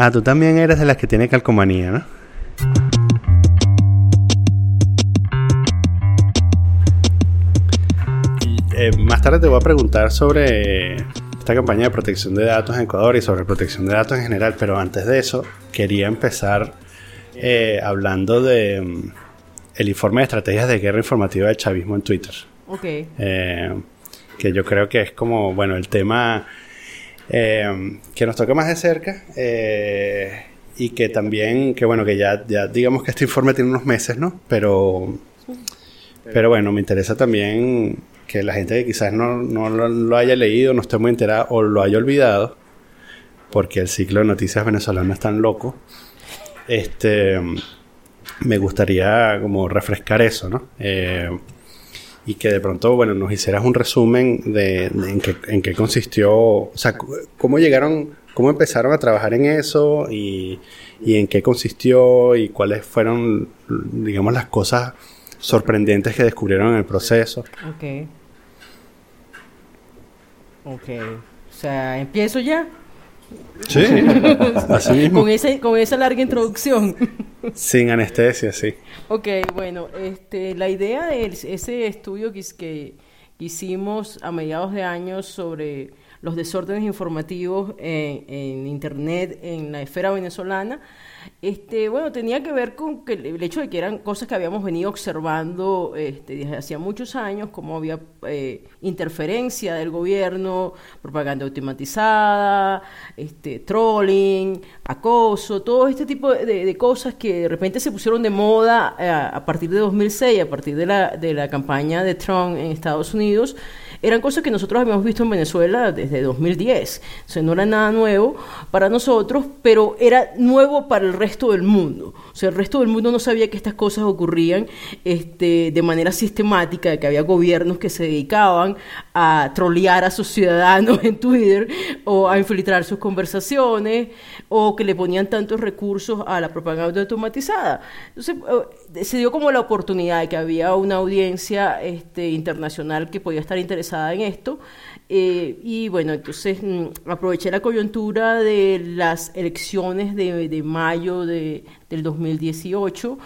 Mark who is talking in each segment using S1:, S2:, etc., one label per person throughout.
S1: Ah, tú también eres de las que tiene calcomanía, ¿no? Eh, más tarde te voy a preguntar sobre esta campaña de protección de datos en Ecuador y sobre protección de datos en general, pero antes de eso quería empezar eh, hablando de mm, el informe de estrategias de guerra informativa del chavismo en Twitter.
S2: Ok.
S1: Eh, que yo creo que es como, bueno, el tema eh, que nos toca más de cerca eh, y que también, que bueno, que ya, digamos que este informe tiene unos meses, ¿no? Pero, pero bueno, me interesa también que la gente que quizás no, no lo, lo haya leído, no esté muy enterada o lo haya olvidado, porque el ciclo de noticias venezolanas es tan loco, este, me gustaría como refrescar eso, ¿no? Eh, y que de pronto, bueno, nos hicieras un resumen de, de en, qué, en qué consistió, o sea, cómo llegaron, cómo empezaron a trabajar en eso y, y en qué consistió y cuáles fueron, digamos, las cosas sorprendentes que descubrieron en el proceso.
S2: Ok. Ok. O sea, empiezo ya.
S1: Sí, así mismo.
S2: Con, ese, con esa larga introducción.
S1: Sin anestesia, sí.
S2: Ok, bueno, este, la idea de ese estudio que, hicimos a mediados de años sobre los desórdenes informativos en, en Internet en la esfera venezolana, este, bueno, tenía que ver con que el hecho de que eran cosas que habíamos venido observando este, desde hacía muchos años, como había eh, interferencia del gobierno, propaganda automatizada, este, trolling, acoso, todo este tipo de, cosas que de repente se pusieron de moda eh, a partir de 2006, a partir de la, de la campaña de Trump en Estados Unidos eran cosas que nosotros habíamos visto en Venezuela desde 2010. O sea, no era nada nuevo para nosotros, pero era nuevo para el resto del mundo. O sea, el resto del mundo no sabía que estas cosas ocurrían este, de manera sistemática, que había gobiernos que se dedicaban a trolear a sus ciudadanos en Twitter o a infiltrar sus conversaciones o que le ponían tantos recursos a la propaganda automatizada. Entonces, se dio como la oportunidad de que había una audiencia este, internacional que podía estar interesada en esto. Eh, y bueno, entonces mm, aproveché la coyuntura de las elecciones de, mayo de, del 2018,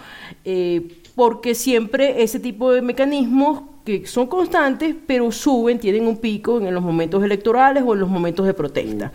S2: eh, porque siempre ese tipo de mecanismos que son constantes, pero suben, tienen un pico en los momentos electorales o en los momentos de protesta.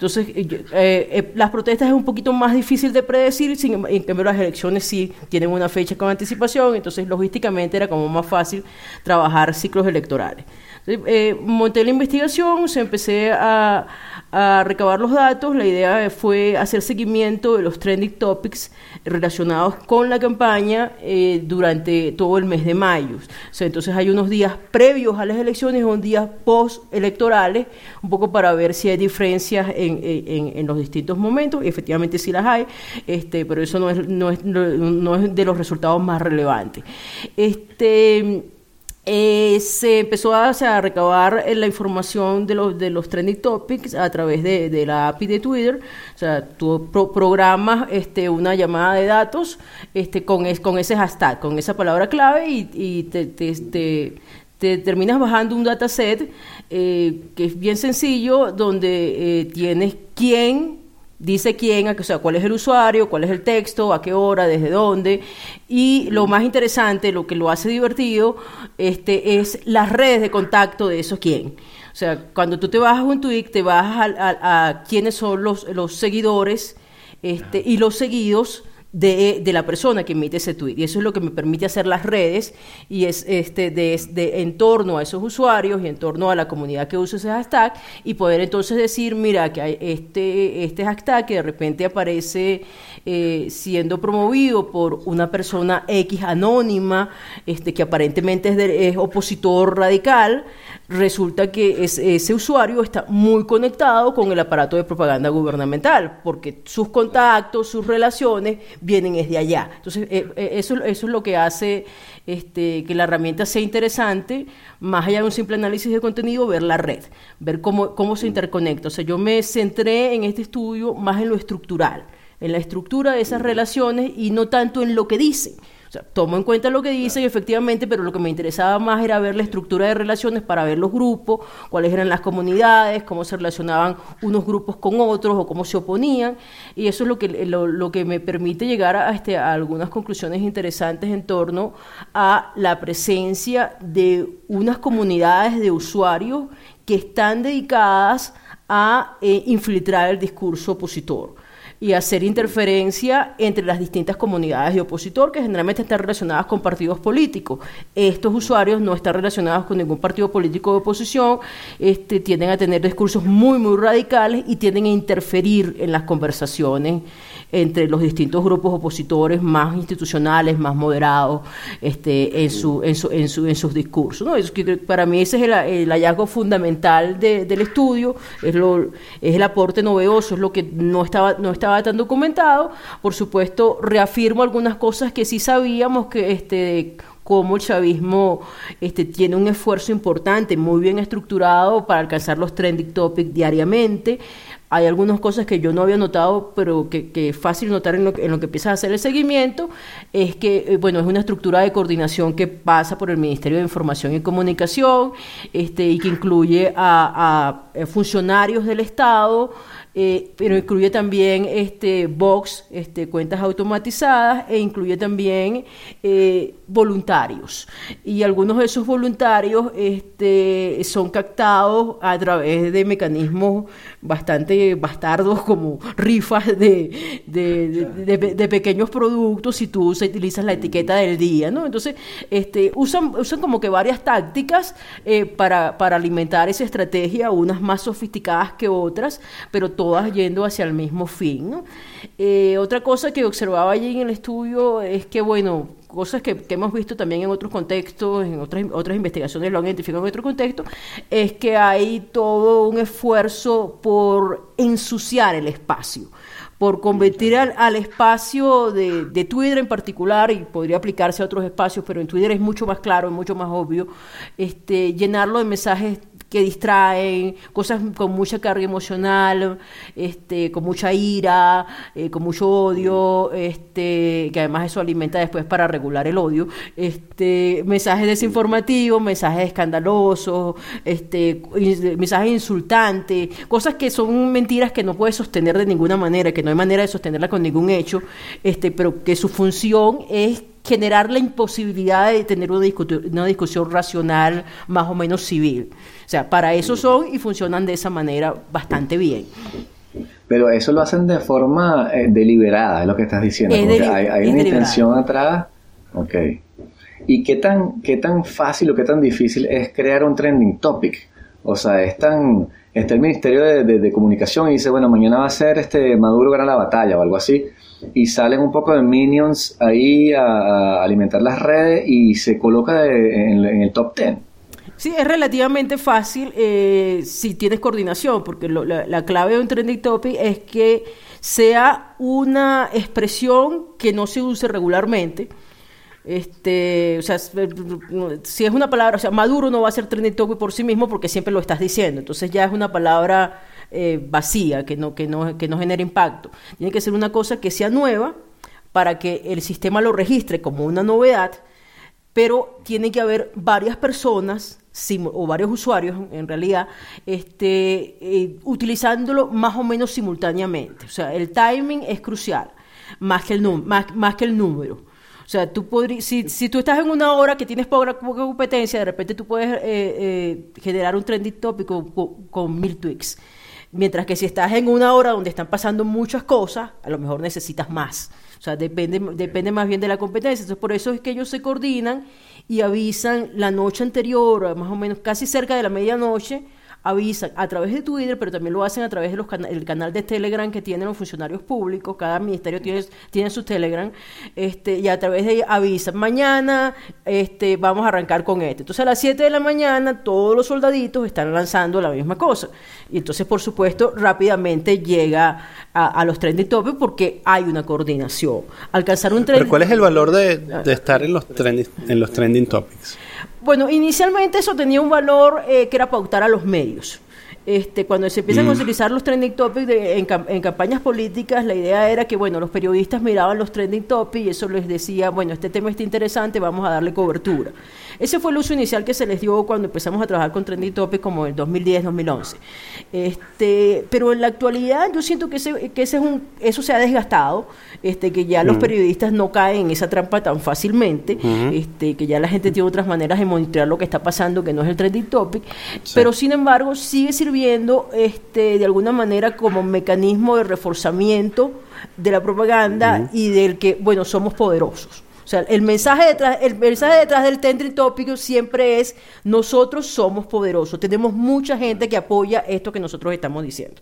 S2: Entonces, eh, eh, las protestas es un poquito más difícil de predecir, sin, en cambio las elecciones sí tienen una fecha con anticipación, entonces logísticamente era como más fácil trabajar ciclos electorales. Entonces, eh, monté la investigación, se empecé a, recabar los datos, la idea fue hacer seguimiento de los trending topics relacionados con la campaña eh, durante todo el mes de mayo. Entonces hay unos días previos a las elecciones y unos días post-electorales, un poco para ver si hay diferencias en, los distintos momentos, y efectivamente sí las hay, este, pero eso no es, no es, no es de los resultados más relevantes. Este, eh, se empezó a, recabar la información de los, de los trending topics a través de, de la API de Twitter. O sea, tú pro programas este, una llamada de datos este, con, es, con ese hashtag, con esa palabra clave y, y te, te, te, te, terminas bajando un dataset eh, que es bien sencillo, donde eh, tienes quién dice quién, o sea, cuál es el usuario, cuál es el texto, a qué hora, desde dónde. Y lo más interesante, lo que lo hace divertido, este, es las redes de contacto de esos quién. O sea, cuando tú te bajas un tweet, te bajas a, a, a quiénes son los, los seguidores este, y los seguidos de, la persona que emite ese tweet. Y eso es lo que me permite hacer las redes y es este de, de, en torno a esos usuarios y en torno a la comunidad que usa ese hashtag y poder entonces decir, mira, que hay este, este hashtag que de repente aparece eh, siendo promovido por una persona X anónima, este, que aparentemente es, de, es opositor radical, resulta que es, ese usuario está muy conectado con el aparato de propaganda gubernamental, porque sus contactos, sus relaciones vienen desde allá. Entonces, eh, eso, eso es lo que hace este, que la herramienta sea interesante, más allá de un simple análisis de contenido, ver la red, ver cómo, cómo se interconecta. O sea, yo me centré en este estudio más en lo estructural, en la estructura de esas relaciones y no tanto en lo que dicen. O sea, tomo en cuenta lo que dicen, efectivamente, pero lo que me interesaba más era ver la estructura de relaciones para ver los grupos, cuáles eran las comunidades, cómo se relacionaban unos grupos con otros o cómo se oponían. Y eso es lo que, lo, que me permite llegar a, este, a algunas conclusiones interesantes en torno a la presencia de unas comunidades de usuarios que están dedicadas a eh, infiltrar el discurso opositor y hacer interferencia entre las distintas comunidades de opositor que generalmente están relacionadas con partidos políticos. Estos usuarios no están relacionados con ningún partido político de oposición, este, tienden a tener discursos muy, muy radicales y tienden a interferir en las conversaciones entre los distintos grupos opositores más institucionales, más moderados, este, en, su, en, su, en, su, en sus discursos. ¿no? Es para mí ese es el, hallazgo fundamental del estudio, es, lo, es el aporte novedoso, es lo que no estaba, no estaba tan documentado. Por supuesto, reafirmo algunas cosas que sí sabíamos que este cómo el chavismo este, tiene un esfuerzo importante, muy bien estructurado para alcanzar los trending topics diariamente hay algunas cosas que yo no había notado, pero que, es fácil notar en lo, que empieza a hacer el seguimiento, es que, eh, bueno, es una estructura de coordinación que pasa por el Ministerio de Información y Comunicación este, y que incluye a, a funcionarios del Estado, eh, pero incluye también este box, este, cuentas automatizadas e incluye también eh, voluntarios. Y algunos de esos voluntarios este, son captados a través de mecanismos bastante bastardos como rifas de, de, pequeños productos si tú utilizas la etiqueta del día. ¿no? Entonces, este, usan, usan como que varias tácticas eh, para, para alimentar esa estrategia, unas más sofisticadas que otras, pero todas yendo hacia el mismo fin. Eh, otra cosa que observaba allí en el estudio es que, bueno, cosas que, hemos visto también en otros contextos, en otras, otras investigaciones lo han identificado en otro contexto, es que hay todo un esfuerzo por ensuciar el espacio por convertir al, espacio de, de, Twitter en particular, y podría aplicarse a otros espacios, pero en Twitter es mucho más claro, es mucho más obvio, este, llenarlo de mensajes que distraen, cosas con mucha carga emocional, este, con mucha ira, eh, con mucho odio, este, que además eso alimenta después para regular el odio, este, mensajes desinformativos, mensajes escandalosos, este, mensajes insultantes, cosas que son mentiras que no puedes sostener de ninguna manera, que no hay manera de sostenerla con ningún hecho, este, pero que su función es generar la imposibilidad de tener una, una discusión racional más o menos civil. O sea, para eso son y funcionan de esa manera bastante bien.
S3: Pero eso lo hacen de forma eh, deliberada, es lo que estás diciendo. hay, una intención atrás. Ok. ¿Y qué tan, qué tan fácil o qué tan difícil es crear un trending topic? O sea, es tan, está el Ministerio de, Comunicación y dice, bueno, mañana va a ser este Maduro gana la batalla o algo así y salen un poco de minions ahí a, alimentar las redes y se coloca en, el top 10.
S2: Sí, es relativamente fácil eh, si tienes coordinación, porque la, clave de un trending topic es que sea una expresión que no se use regularmente. Este, o sea, si es una palabra, o sea, Maduro no va a ser trending topic por sí mismo porque siempre lo estás diciendo. Entonces ya es una palabra eh, vacía, que no, que, no, que no genere impacto. Tiene que ser una cosa que sea nueva para que el sistema lo registre como una novedad, pero tiene que haber varias personas o varios usuarios en realidad este, eh, utilizándolo más o menos simultáneamente. O sea, el timing es crucial, más que el, más, más que el número. O sea, tú podrías, si, si, tú estás en una hora que tienes poca, competencia, de repente tú puedes eh, generar un trending tópico con, con mil tweaks. Mientras que si estás en una hora donde están pasando muchas cosas, a lo mejor necesitas más. O sea, depende, depende más bien de la competencia. Entonces, por eso es que ellos se coordinan y avisan la noche anterior, más o menos casi cerca de la medianoche, avisan a través de Twitter, pero también lo hacen a través del el canal de Telegram que tienen los funcionarios públicos, cada ministerio tiene, tiene su Telegram, este, y a través de ahí avisan, mañana este, vamos a arrancar con este. Entonces a las 7 de la mañana todos los soldaditos están lanzando la misma cosa. Y entonces, por supuesto, rápidamente llega a, los trending topics porque hay una coordinación. Alcanzar un
S1: trending... Pero ¿cuál es el valor de, de estar en los, trending, en los trending topics?
S2: Bueno, inicialmente eso tenía un valor eh, que era pautar a los medios. este, cuando se empiezan a mm. utilizar los trending topics en, campañas políticas, la idea era que, bueno, los periodistas miraban los trending topics y eso les decía, bueno, este tema está interesante, vamos a darle cobertura. Ese fue el uso inicial que se les dio cuando empezamos a trabajar con trending topics como en 2010-2011. Este, pero en la actualidad yo siento que, ese, que ese es un, eso se ha desgastado, este, que ya los mm. periodistas no caen en esa trampa tan fácilmente, este, que ya la gente tiene otras maneras de monitorear lo que está pasando, que no es el trending topic, pero sin embargo sigue sirviendo este, de alguna manera como mecanismo de reforzamiento de la propaganda y del que, bueno, somos poderosos. O sea, el mensaje detrás, el mensaje detrás del trending tópico siempre es nosotros somos poderosos. Tenemos mucha gente que apoya esto que nosotros estamos diciendo.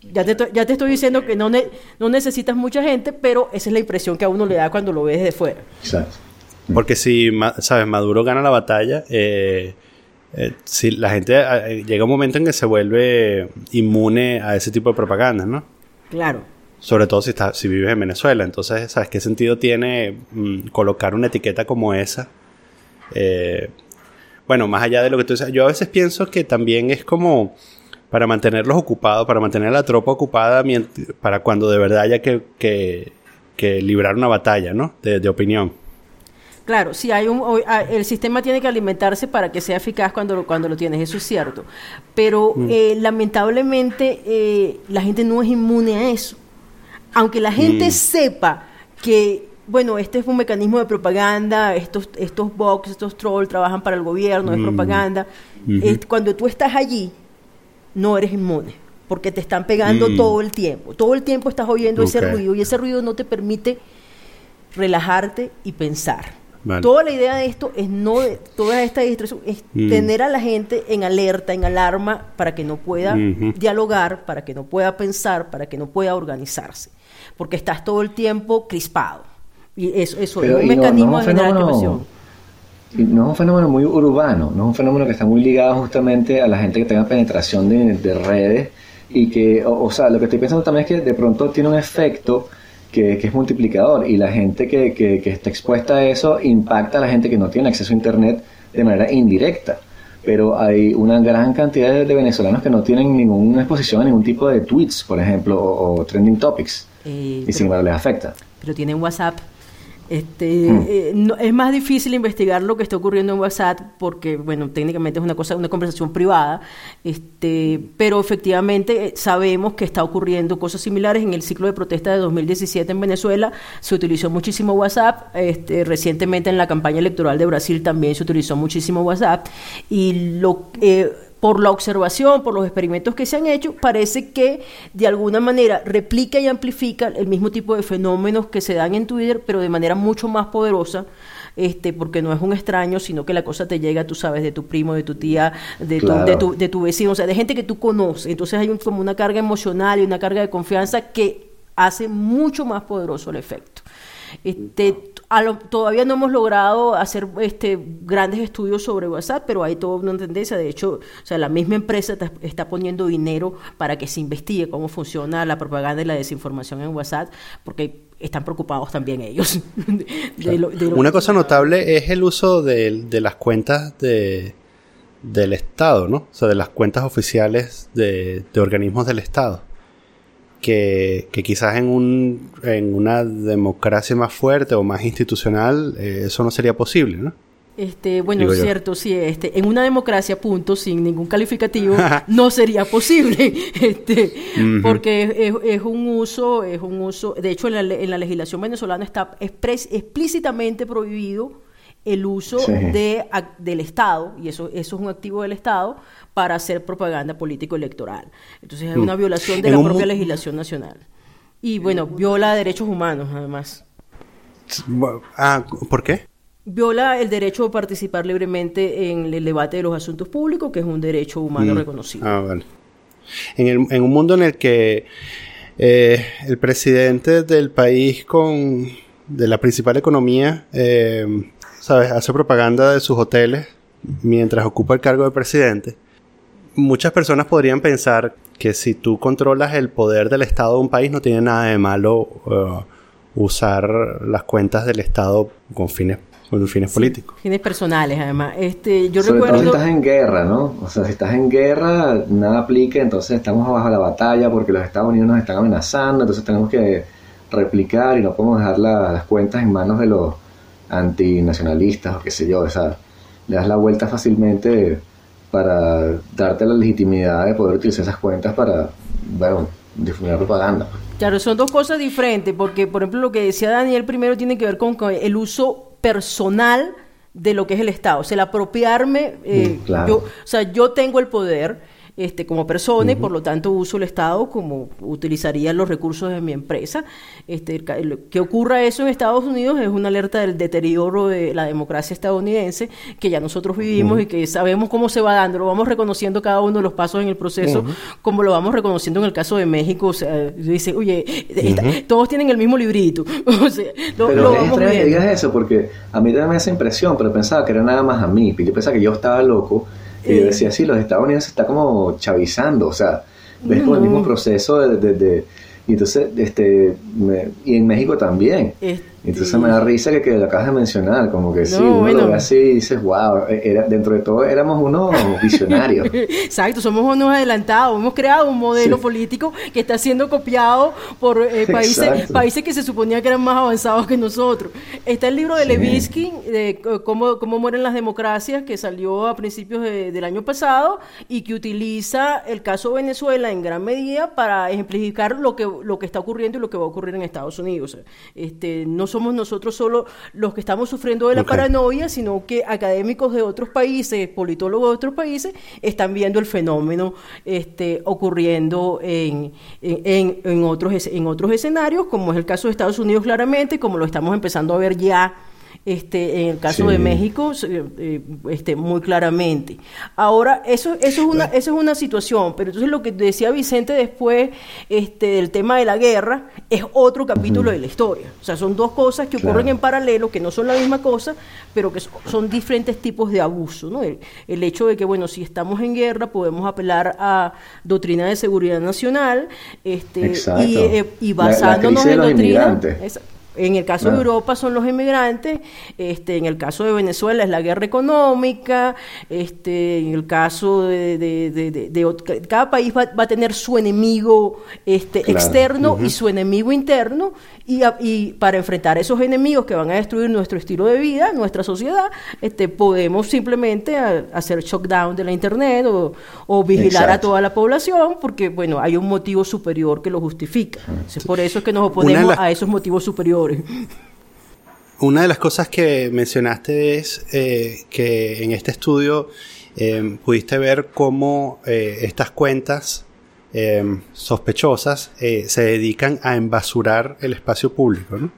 S2: Ya te, ya te estoy diciendo que no, no necesitas mucha gente, pero esa es la impresión que a uno le da cuando lo ve desde fuera.
S1: Exacto. Porque si, sabes, Maduro gana la batalla, eh, eh, si la gente eh, llega un momento en que se vuelve inmune a ese tipo de propaganda, ¿no?
S2: Claro.
S1: Sobre todo si, está, si vives en Venezuela. Entonces, ¿sabes qué sentido tiene mm, colocar una etiqueta como esa? Eh, bueno, más allá de lo que tú dices, yo a veces pienso que también es como para mantenerlos ocupados, para mantener a la tropa ocupada para cuando de verdad haya que, que, librar una batalla, ¿no? de opinión.
S2: Claro, si hay un, el sistema tiene que alimentarse para que sea eficaz cuando lo, cuando lo tienes, eso es cierto. Pero mm. eh, lamentablemente eh, la gente no es inmune a eso. Aunque la gente mm. sepa que, bueno, este es un mecanismo de propaganda, estos, estos bots, estos trolls trabajan para el gobierno, es mm. propaganda. cuando tú estás allí, no eres inmune porque te están pegando todo el tiempo. Todo el tiempo estás oyendo ese ruido y ese ruido no te permite relajarte y pensar. Toda la idea de esto es no, toda esta distracción es mm. tener a la gente en alerta, en alarma, para que no pueda dialogar, para que no pueda pensar, para que no pueda organizarse. Porque estás todo el tiempo crispado. Y eso, es un mecanismo de generar
S3: No es un fenómeno muy urbano, no es un fenómeno que está muy ligado justamente a la gente que tenga penetración de, redes y que, o, sea, lo que estoy pensando también es que de pronto tiene un efecto que, es multiplicador y la gente que, que, está expuesta a eso impacta a la gente que no tiene acceso a Internet de manera indirecta. Pero hay una gran cantidad de, venezolanos que no tienen ninguna exposición a ningún tipo de tweets, por ejemplo, o, trending topics. Eh, y sin embargo les afecta.
S2: Pero tienen WhatsApp este, hmm. eh, es más difícil investigar lo que está ocurriendo en WhatsApp porque, bueno, técnicamente es una cosa, una conversación privada, este, pero efectivamente eh, sabemos que está ocurriendo cosas similares en el ciclo de protesta de 2017 en Venezuela. Se utilizó muchísimo WhatsApp, este, recientemente en la campaña electoral de Brasil también se utilizó muchísimo WhatsApp y lo eh, por la observación, por los experimentos que se han hecho, parece que de alguna manera replica y amplifica el mismo tipo de fenómenos que se dan en Twitter, pero de manera mucho más poderosa. Este, porque no es un extraño, sino que la cosa te llega, tú sabes, de tu primo, de tu tía, de, tu, de, tu, de tu vecino, o sea, de gente que tú conoces. Entonces hay como una carga emocional y una carga de confianza que hace mucho más poderoso el efecto. Este, todavía no hemos logrado hacer este, grandes estudios sobre WhatsApp, pero hay toda una tendencia. De hecho, o sea, la misma empresa está poniendo dinero para que se investigue cómo funciona la propaganda y la desinformación en WhatsApp, porque están preocupados también ellos.
S1: una cosa notable es el uso de, de las cuentas de, del Estado, ¿no? O sea, de las cuentas oficiales de, de organismos del Estado que, quizás en, un, en una democracia más fuerte o más institucional eh, eso no sería posible, ¿no?
S2: Este, bueno, cierto, sí, este, en una democracia, punto, sin ningún calificativo, no sería posible, este, porque es, un uso, es un uso, de hecho en la, en la legislación venezolana está explícitamente prohibido el uso de, del Estado, y eso, eso es un activo del Estado, para hacer propaganda político-electoral. Entonces mm. una violación de la propia legislación nacional. Y bueno, viola derechos humanos además.
S1: Ah, ¿por qué?
S2: Viola el derecho a participar libremente en el debate de los asuntos públicos, que es un derecho humano mm. reconocido.
S1: Ah, vale. En, el, en, un mundo en el que eh, el presidente del país con de la principal economía eh, ¿sabes? Hace propaganda de sus hoteles mientras ocupa el cargo de presidente. Muchas personas podrían pensar que si tú controlas el poder del Estado de un país no tiene nada de malo uh, usar las cuentas del Estado con fines con fines políticos.
S2: Fines personales, además. Este, yo
S3: Sobre
S2: recuerdo...
S3: todo si estás en guerra, ¿no? O sea, si estás en guerra, nada aplica, entonces estamos bajo la batalla porque los Estados Unidos nos están amenazando, entonces tenemos que replicar y no podemos dejar las cuentas en manos de los antinacionalistas o qué sé yo, o sea, le das la vuelta fácilmente para darte la legitimidad de poder utilizar esas cuentas para, bueno, difundir propaganda.
S2: Claro, son dos cosas diferentes, porque por ejemplo lo que decía Daniel primero tiene que ver con el uso personal de lo que es el Estado, o sea, el apropiarme, eh, mm, yo, o sea, yo tengo el poder, este, como persona y por lo tanto uso el Estado como utilizaría los recursos de mi empresa. Este, que ocurra eso en Estados Unidos es una alerta del deterioro de la democracia estadounidense que ya nosotros vivimos y que sabemos cómo se va dando, lo vamos reconociendo cada uno de los pasos en el proceso, como lo vamos reconociendo en el caso de México. O sea, dice, oye, todos tienen el mismo librito. o sea,
S3: lo, pero es que digas eso porque a mí también me hace impresión, pero pensaba que era nada más a mí. Yo pensaba que yo estaba loco y yo decía, sí, los Estados Unidos se está como chavizando, o sea, ves como el mismo proceso de, y entonces, este, y en México también. Entonces me da risa que, que lo acabas de mencionar, como que sí, uno lo ve así y dices, wow, e, era, dentro de todo éramos unos visionarios.
S2: Exacto, somos unos adelantados, hemos creado un modelo político que está siendo copiado por eh, países, países que se suponía que eran más avanzados que nosotros. Está el libro de Levitsky, de cómo, cómo mueren las democracias, que salió a principios del año pasado y que utiliza el caso Venezuela en gran medida para ejemplificar lo que, lo que está ocurriendo y lo que va a ocurrir en Estados Unidos. Este, no somos nosotros solo los que estamos sufriendo de la paranoia, sino que académicos de otros países, politólogos de otros países, están viendo el fenómeno este, ocurriendo en, en, en, otros, en otros escenarios, como es el caso de Estados Unidos claramente, como lo estamos empezando a ver ya este, en el caso de México, eh, este, muy claramente. Ahora, eso, eso, es una, eso es una situación, pero entonces lo que decía Vicente después este, del tema de la guerra es otro capítulo de la historia. O sea, son dos cosas que ocurren en paralelo, que no son la misma cosa, pero que son diferentes tipos de abuso. ¿no? El, hecho de que, bueno, si estamos en guerra, podemos apelar a doctrina de seguridad nacional este, y, eh, y, basándonos en doctrina. En el caso de Europa son los inmigrantes, este, en el caso de Venezuela es la guerra económica, este, en el caso de, de, cada país va, a tener su enemigo este, externo y su enemigo interno, y, y, para enfrentar esos enemigos que van a destruir nuestro estilo de vida, nuestra sociedad, este, podemos simplemente hacer shockdown de la internet o, o vigilar a toda la población, porque bueno, hay un motivo superior que lo justifica. por eso es que nos oponemos a esos motivos superiores.
S1: Una de las cosas que mencionaste es eh, que en este estudio eh, pudiste ver cómo eh, estas cuentas sospechosas se dedican a embasurar el espacio público, ¿no?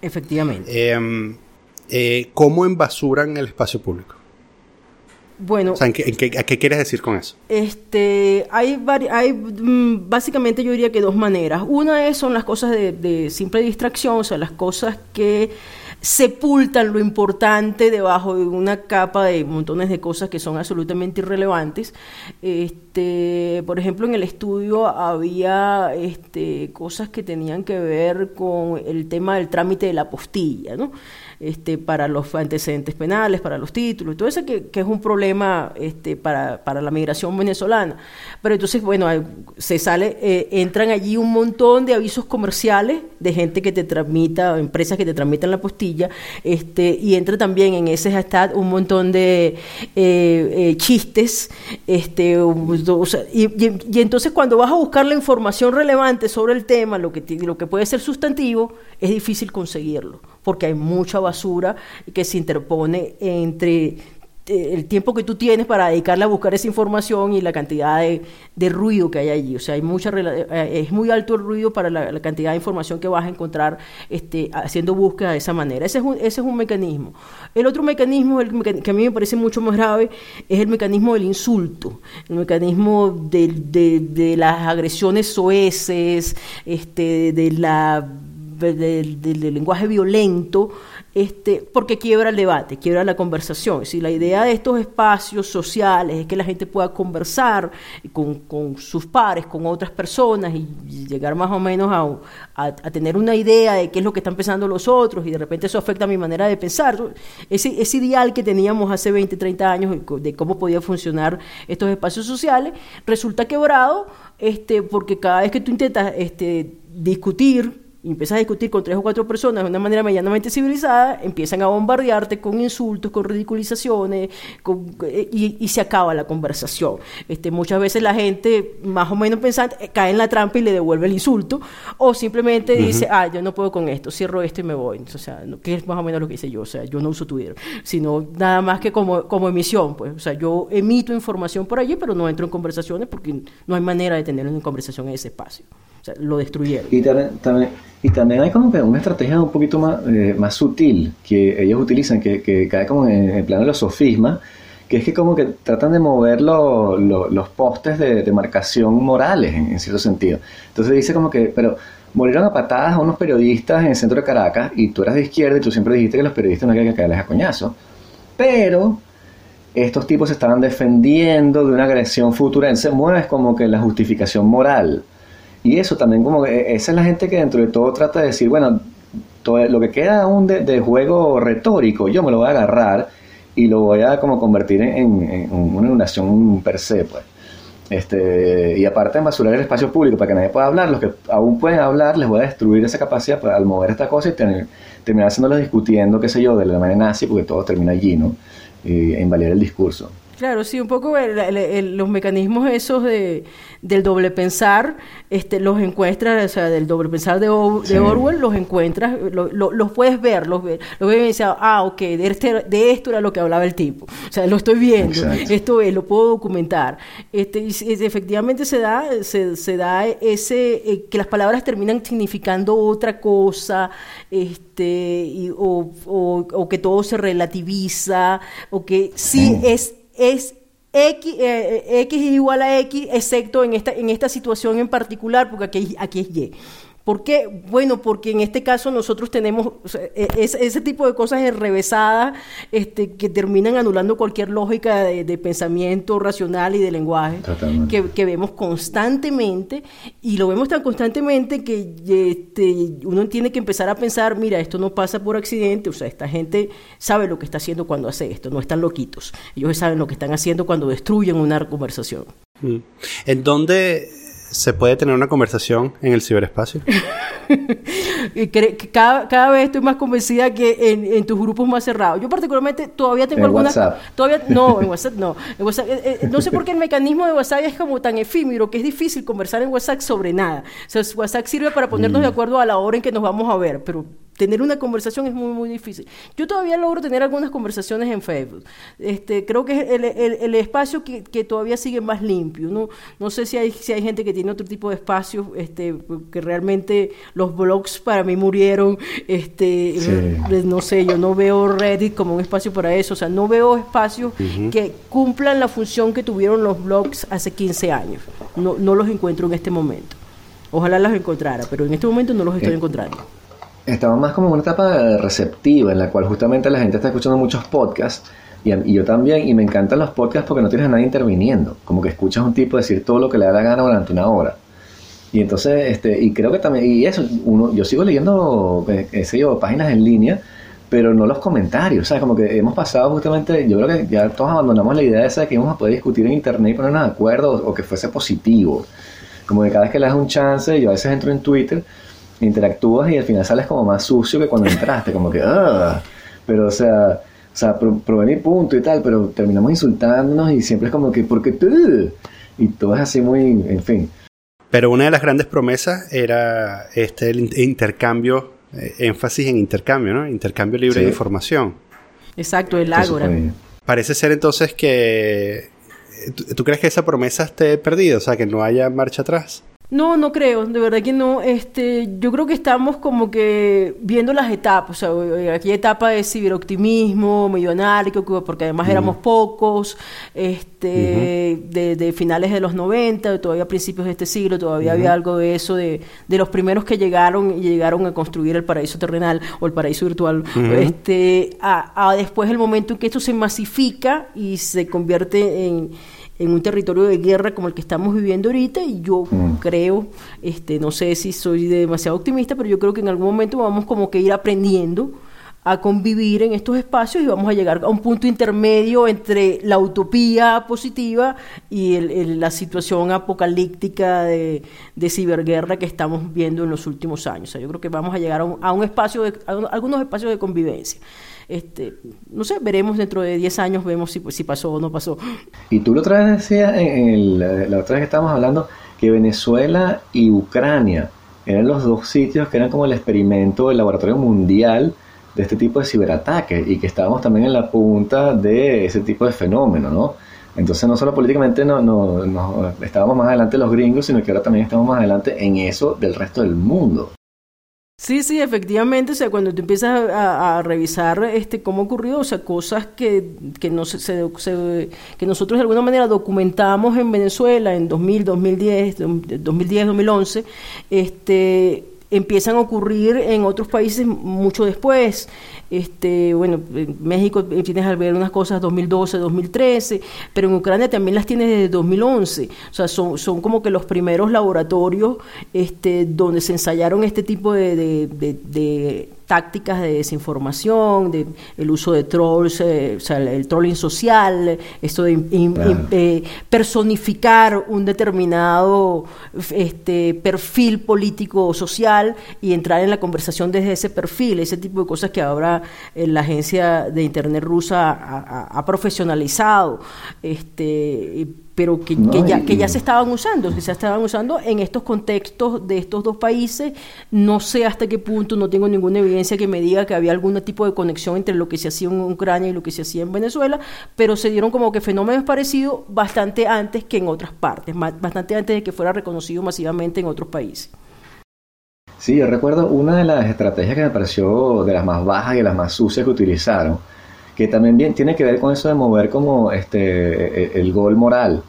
S2: Efectivamente.
S1: Em, ¿Cómo embasuran el espacio público?
S2: Bueno,
S1: ¿a qué quieres decir con eso?
S2: Este, hay, hay mm, básicamente yo diría que dos maneras. Una es, son las cosas de, simple distracción, o sea, las cosas que sepultan lo importante debajo de una capa de montones de cosas que son absolutamente irrelevantes. Este, por ejemplo, en el estudio había este, cosas que tenían que ver con el tema del trámite de la postilla, ¿no? Este, para los antecedentes penales, para los títulos, todo eso que, es un problema este, para, la migración venezolana. Pero entonces, bueno, se sale, eh, entran allí un montón de avisos comerciales de gente que te tramita, empresas que te tramitan la postilla, este, y entra también en ese hashtag un montón de eh, eh, chistes, este, y, entonces cuando vas a buscar la información relevante sobre el tema, lo que, lo que puede ser sustantivo, es difícil conseguirlo porque hay mucha basura que se interpone entre eh, el tiempo que tú tienes para dedicarle a buscar esa información y la cantidad de, ruido que hay allí. O sea, hay mucha, eh, es muy alto el ruido para la, cantidad de información que vas a encontrar este, haciendo búsqueda de esa manera. Ese es, un, ese es un mecanismo. El otro mecanismo, el que a mí me parece mucho más grave, es el mecanismo del insulto, el mecanismo de, de las agresiones soeces, este, de la del, lenguaje violento este, porque quiebra el debate, quiebra la conversación. Si la idea de estos espacios sociales es que la gente pueda conversar con, con sus pares, con otras personas y llegar más o menos a, a, tener una idea de qué es lo que están pensando los otros y de repente eso afecta a mi manera de pensar, ese, ese ideal que teníamos hace 20, 30 años de cómo podía funcionar estos espacios sociales, resulta quebrado este, porque cada vez que tú intentas este, discutir y empiezas a discutir con tres o cuatro personas de una manera medianamente civilizada, empiezan a bombardearte con insultos, con ridiculizaciones, eh, y, se acaba la conversación. Este, muchas veces la gente, más o menos pensante, eh, cae en la trampa y le devuelve el insulto, o simplemente dice, ah, yo no puedo con esto, cierro esto y me voy. O sea, que es más o menos lo que hice yo, o sea, yo no uso Twitter, sino nada más que como, como emisión, pues, o sea, yo emito información por allí, pero no entro en conversaciones porque no hay manera de tener una conversación en ese espacio lo destruyeron.
S3: Y también, y también hay como que una estrategia un poquito más, eh, más sutil que ellos utilizan, que, que cae como en el plano de los sofismas, que es que como que tratan de mover los postes de, de marcación morales, en, cierto sentido. Entonces dice como que, pero murieron a patadas a unos periodistas en el centro de Caracas y tú eras de izquierda y tú siempre dijiste que los periodistas no hay que caerles a coñazo. Pero estos tipos se estaban defendiendo de una agresión futura. Se mueve como que la justificación moral. Y eso también como que esa es la gente que dentro de todo trata de decir, bueno, todo lo que queda aún de, juego retórico, yo me lo voy a agarrar y lo voy a como convertir en, una inundación per se, pues. Este, y aparte de basurar el espacio público para que nadie pueda hablar, los que aún pueden hablar, les voy a destruir esa capacidad al mover esta cosa y tener, terminar haciéndolos discutiendo, qué sé yo, de la manera nazi, porque todo termina allí, ¿no? Y, e invalidar el discurso.
S2: Claro, sí, un poco los mecanismos esos de, del doble pensar, este, los encuentras, o sea, del doble pensar de, Orwell, los encuentras, los puedes ver, los, ves y dices, ah, ok, de, este, de esto era lo que hablaba el tipo. O sea, lo estoy viendo, esto es, lo puedo documentar. Este, y, efectivamente se da, se, se da ese, eh, que las palabras terminan significando otra cosa, este, y, o, o, que todo se relativiza, o que sí es es X, eh, eh, X es igual a X, excepto en esta, en esta situación en particular, porque aquí, aquí es Y. ¿Por qué? Bueno, porque en este caso nosotros tenemos e, ese, tipo de cosas enrevesadas este, que terminan anulando cualquier lógica de, pensamiento racional y de lenguaje que, vemos constantemente y lo vemos tan constantemente que este, uno tiene que empezar a pensar, mira, esto no pasa por accidente, o sea, esta gente sabe lo que está haciendo cuando hace esto, no están loquitos, ellos saben lo que están haciendo cuando destruyen una conversación.
S1: Mm. ¿En dónde ¿Se puede tener una conversación en el ciberespacio?
S2: cada, cada vez estoy más convencida que en, tus grupos más cerrados. Yo particularmente todavía tengo algunas... Todavía, no, en WhatsApp no. En WhatsApp, eh, eh, no sé por qué el mecanismo de WhatsApp es como tan efímero que es difícil conversar en WhatsApp sobre nada. O sea, WhatsApp sirve para ponernos de mm. acuerdo a la hora en que nos vamos a ver, pero tener una conversación es muy, muy difícil. Yo todavía logro tener algunas conversaciones en Facebook. Este, creo que es el, el, espacio que, que, todavía sigue más limpio. No, no sé si hay, si hay gente que tiene otro tipo de espacio, este, que realmente los blogs para mí murieron. Este, No sé, yo no veo Reddit como un espacio para eso. O sea, no veo espacios que cumplan la función que tuvieron los blogs hace 15 años. No, no los encuentro en este momento. Ojalá los encontrara, pero en este momento no los estoy eh, encontrando
S3: estamos más como en una etapa receptiva en la cual justamente la gente está escuchando muchos podcasts y, yo también, y me encantan los podcasts porque no tienes a nadie interviniendo, como que escuchas a un tipo decir todo lo que le da la gana durante una hora. Y entonces, este, y creo que también, y eso, uno, yo sigo leyendo, eh, qué yo, páginas en línea, pero no los comentarios, sea, como que hemos pasado justamente, yo creo que ya todos abandonamos la idea esa de que íbamos a poder discutir en internet y ponernos de acuerdo o, o que fuese positivo. Como que cada vez que le das un chance, yo a veces entro en Twitter interactúas y al final sales como más sucio que cuando entraste, como que, ah, pero o sea, o sea, probé mi punto y tal, pero terminamos insultándonos y siempre es como que, ¿por qué tú? Y todo es así muy, en fin.
S1: Pero una de las grandes promesas era este el intercambio, eh, énfasis en intercambio, ¿no? Intercambio libre de información.
S2: Exacto, el ágora.
S1: Parece ser entonces que ¿Tú, crees que esa promesa esté perdida? O sea, que no haya marcha atrás.
S2: No, no creo, de verdad que no. Este, yo creo que estamos como que viendo las etapas. O sea, aquella etapa de ciberoptimismo, medio anárquico, porque además éramos pocos, este, de, finales de los 90, todavía principios de este siglo, todavía había algo de eso, de, de, los primeros que llegaron y llegaron a construir el paraíso terrenal o el paraíso virtual. este, a, a después el momento en que esto se masifica y se convierte en en un territorio de guerra como el que estamos viviendo ahorita y yo mm. creo, este, no sé si soy demasiado optimista, pero yo creo que en algún momento vamos como que ir aprendiendo a convivir en estos espacios y vamos a llegar a un punto intermedio entre la utopía positiva y la situación apocalíptica de, ciberguerra que estamos viendo en los últimos años. O sea, yo creo que vamos a llegar a un, espacio, de, a algunos espacios de convivencia. Este, no sé, veremos dentro de 10 años, vemos si, pasó o no pasó.
S3: Y tú la otra vez decías, en, la otra vez que estábamos hablando, que Venezuela y Ucrania eran los dos sitios que eran como el experimento, el laboratorio mundial de este tipo de ciberataques y que estábamos también en la punta de ese tipo de fenómeno, ¿no? Entonces no solo políticamente no, no, no, estábamos más adelante los gringos, sino que ahora también estamos más adelante en eso del resto del mundo.
S2: Sí, sí, efectivamente, o sea, cuando tú empiezas a, revisar este cómo ocurrió, o sea, cosas que, que, no se, que nosotros de alguna manera documentamos en Venezuela en 2000, 2010, 2010, 2011, este empiezan a ocurrir en otros países mucho después. Este, bueno, en México tienes al ver unas cosas 2012, 2013, pero en Ucrania también las tienes desde 2011. O sea, son, son como que los primeros laboratorios este, donde se ensayaron este tipo de, de tácticas de desinformación, de el uso de trolls, eh, o sea, el, trolling social, esto de eh, personificar un determinado este, perfil político o social y entrar en la conversación desde ese perfil, ese tipo de cosas que ahora eh, la agencia de internet rusa ha, ha profesionalizado. Este, pero que, ya, que ya se estaban usando, que se estaban usando en estos contextos de estos dos países. No sé hasta qué punto, no tengo ninguna evidencia que me diga que había algún tipo de conexión entre lo que se hacía en Ucrania y lo que se hacía en Venezuela, pero se dieron como que fenómenos parecidos bastante antes que en otras partes, bastante antes de que fuera reconocido masivamente en otros países.
S3: Sí, yo recuerdo una de las estrategias que me pareció de las más bajas y de las más sucias que utilizaron que también bien, tiene que ver con eso de mover como este, e, el gol moral.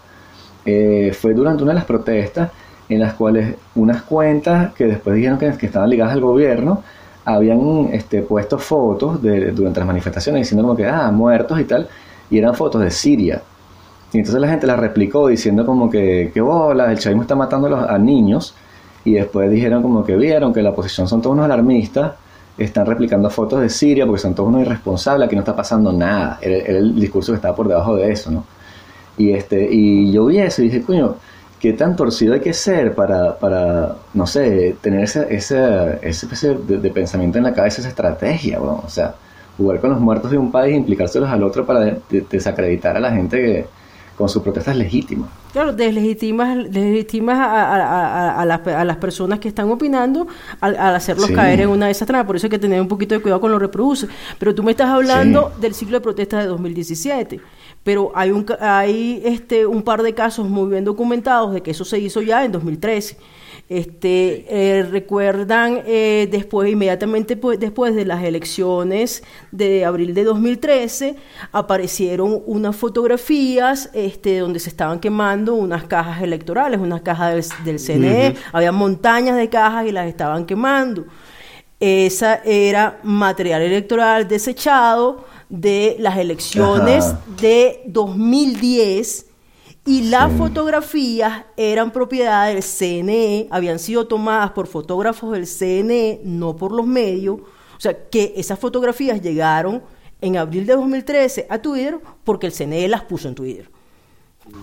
S3: Eh, fue durante una de las protestas en las cuales unas cuentas que después dijeron que, estaban ligadas al gobierno habían este, puesto fotos de, durante las manifestaciones diciendo como que, ah, muertos y tal, y eran fotos de Siria. Y entonces la gente las replicó diciendo como que, que bola, el chavismo está matando a, a niños, y después dijeron como que vieron que la oposición son todos unos alarmistas, están replicando fotos de Siria porque son todos unos irresponsables, aquí no está pasando nada. Era, el discurso que estaba por debajo de eso, ¿no? Y, este, y yo vi eso y dije, coño, ¿qué tan torcido hay que ser para, para no sé, tener ese, ese, ese de, pensamiento en la cabeza, esa estrategia, bueno, o sea, jugar con los muertos de un país e implicárselos al otro para desacreditar a la gente que, con sus protestas legítimas.
S2: Claro, deslegitimas, deslegitimas a, a, las, a, las, personas que están opinando al, hacerlos caer en una de esas tramas. Por eso hay que tener un poquito de cuidado con lo reproduce. Pero tú me estás hablando del ciclo de protestas de 2017. Pero hay un, hay este, un par de casos muy bien documentados de que eso se hizo ya en 2013. Este, eh, recuerdan eh, después, inmediatamente después de las elecciones de abril de 2013, aparecieron unas fotografías este, donde se estaban quemando unas cajas electorales, unas cajas del, CNE, había montañas de cajas y las estaban quemando. Esa era material electoral desechado de las elecciones de 2010 y las fotografías eran propiedad del CNE, habían sido tomadas por fotógrafos del CNE, no por los medios. O sea, que esas fotografías llegaron en abril de 2013 a Twitter porque el CNE las puso en Twitter.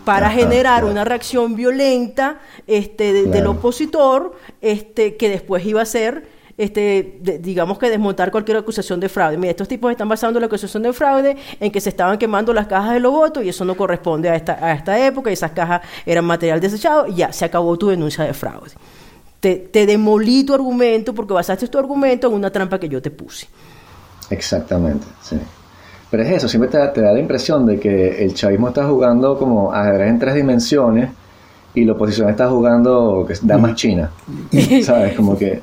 S2: Para generar una reacción violenta este, del opositor este, que después iba a ser este, digamos que desmontar cualquier acusación de fraude. Mira, estos tipos están basando la acusación de fraude en que se estaban quemando las cajas de los votos y eso no corresponde a esta, a esta época y esas cajas eran material desechado y ya se acabó tu denuncia de fraude. Te, te demolí tu argumento porque basaste tu argumento en una trampa que yo te puse.
S3: Exactamente, sí. Pero es eso, siempre te da, te da la impresión de que el chavismo está jugando como ajedrez en tres dimensiones y la oposición está jugando que da más China. ¿Sabes? Como que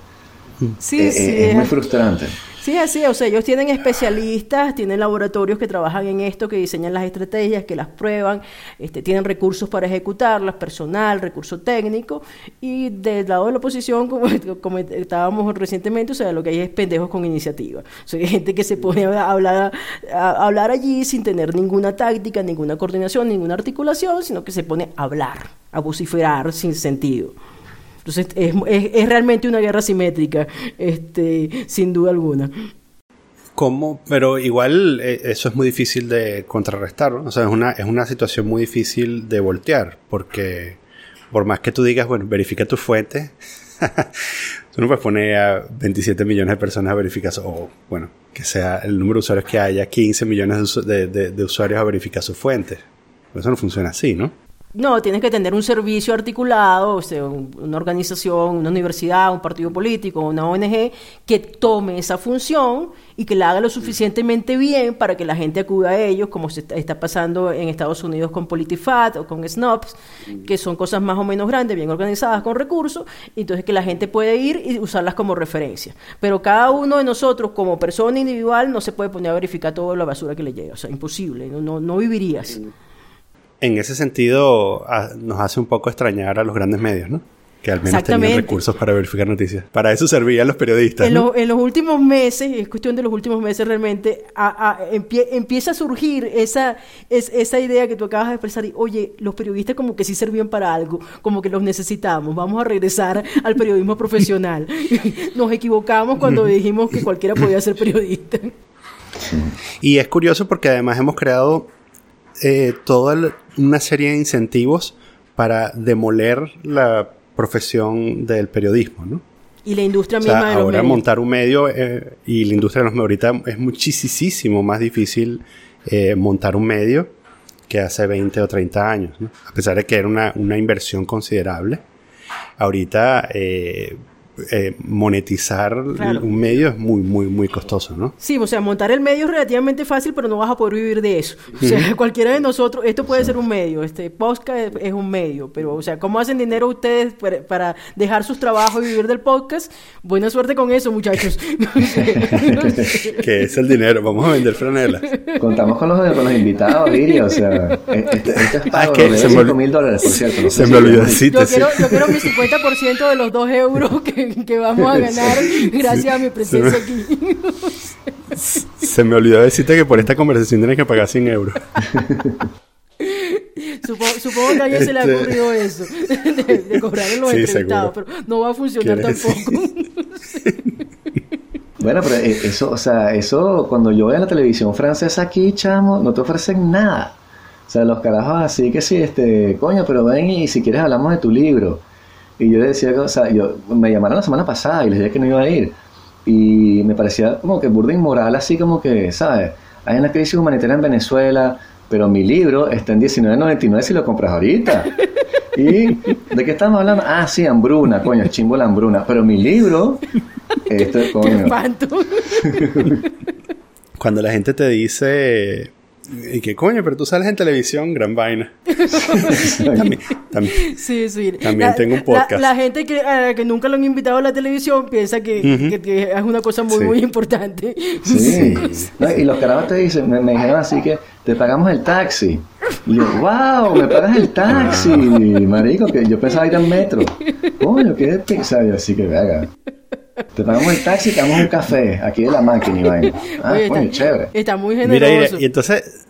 S2: sí, eh, sí,
S3: es muy frustrante.
S2: Sí, así, o sea, ellos tienen especialistas, tienen laboratorios que trabajan en esto, que diseñan las estrategias, que las prueban, este, tienen recursos para ejecutarlas, personal, recurso técnico, y del lado de la oposición, como comentábamos recientemente, o sea, lo que hay es pendejos con iniciativa. O sea, hay gente que se pone a hablar, a hablar allí sin tener ninguna táctica, ninguna coordinación, ninguna articulación, sino que se pone a hablar, a vociferar sin sentido. Entonces es, es, realmente una guerra simétrica, este, sin duda alguna.
S1: ¿Cómo? Pero igual eh, eso es muy difícil de contrarrestar, ¿no? O sea, es una, es una situación muy difícil de voltear, porque por más que tú digas, bueno, verifica tu fuente, tú no puedes poner a 27 millones de personas a verificar, o bueno, que sea el número de usuarios que haya, 15 millones de, de usuarios a verificar su fuente. Eso no funciona así, ¿no?
S2: No, tienes que tener un servicio articulado, o sea, una organización, una universidad, un partido político, una ONG que tome esa función y que la haga lo suficientemente bien para que la gente acuda a ellos, como se está pasando en Estados Unidos con Politifat o con SNOPS, que son cosas más o menos grandes, bien organizadas, con recursos, y entonces que la gente puede ir y usarlas como referencia. Pero cada uno de nosotros, como persona individual, no se puede poner a verificar toda la basura que le llega, o sea, imposible, no, no, no vivirías
S1: en ese sentido nos hace un poco extrañar a los grandes medios, ¿no? Que al menos tenían recursos para verificar noticias. Para eso servían los periodistas.
S2: En, en los últimos meses, es cuestión de los últimos meses realmente, empieza a surgir esa, esa idea que tú acabas de expresar. Y, Oye, los periodistas como que sí servían para algo, como que los necesitamos. Vamos a regresar al periodismo profesional. Nos equivocamos cuando dijimos que cualquiera podía ser periodista.
S1: Y es curioso porque además hemos creado eh, toda una serie de incentivos para demoler la profesión del periodismo, ¿no?
S2: Y la industria misma
S1: de ahora montar un medio eh, y la industria de los medios ahorita es muchísimo más difícil eh, montar un medio que hace 20 o 30 años, ¿no? A pesar de que era una, una inversión considerable. Ahorita eh, eh, monetizar un medio es muy, muy, muy costoso, ¿no?
S2: Sí, o sea, montar el medio es relativamente fácil, pero no vas a poder vivir de eso. O sea, cualquiera de nosotros, esto puede ser un medio, este podcast es un medio, pero, o sea, ¿cómo hacen dinero ustedes para, dejar sus trabajos y vivir del podcast? Buena suerte con eso, muchachos.
S1: ¿Qué es el dinero? Vamos a vender franelas.
S3: Contamos con los, con los invitados, Iria, o sea, este, este es pago ah, se mil dólares, por cierto.
S1: se me olvidó decirte.
S2: Yo, quiero, yo quiero mi 50% de los 2 euros que que, vamos a ganar gracias a mi presencia aquí.
S1: Se me olvidó decirte que por esta conversación tienes que pagar 100 euros.
S2: Supongo, que a alguien se le ha este- ocurrido eso, de, cobrar en los entrevistados, pero no va a funcionar tampoco.
S3: Bueno, pero eh, eso, o sea, eso cuando yo veo en la televisión francesa aquí, chamo, no te ofrecen nada. O sea, los carajos así que sí, este, coño, pero ven y si quieres hablamos de tu libro. Y yo le decía, o sea, yo, me llamaron la semana pasada y les dije que no iba a ir. Y me parecía como que burda inmoral, así como que, ¿sabes? Hay una crisis humanitaria en Venezuela, pero mi libro está en 19.99 si lo compras ahorita. ¿Y de qué estamos hablando? Ah, sí, hambruna, coño, chimbo la hambruna. Pero mi libro, esto es coño.
S1: Cuando la gente te dice, y qué coño, pero tú sales en televisión, gran vaina. también, también,
S2: sí, sí.
S1: también tengo un podcast.
S2: La, gente que, que nunca lo han invitado a la televisión piensa que, que, es una cosa muy, muy importante.
S3: Sí. y los carajos te dicen, me, dijeron así que te pagamos el taxi. Y yo, wow, me pagas el taxi, marico, que yo pensaba ir al metro. Coño, qué pizza. así que, venga. Te pagamos el taxi y te damos un café aquí de la máquina, Iván. Ah, está, chévere.
S2: Está muy generoso.
S1: Mira, y entonces,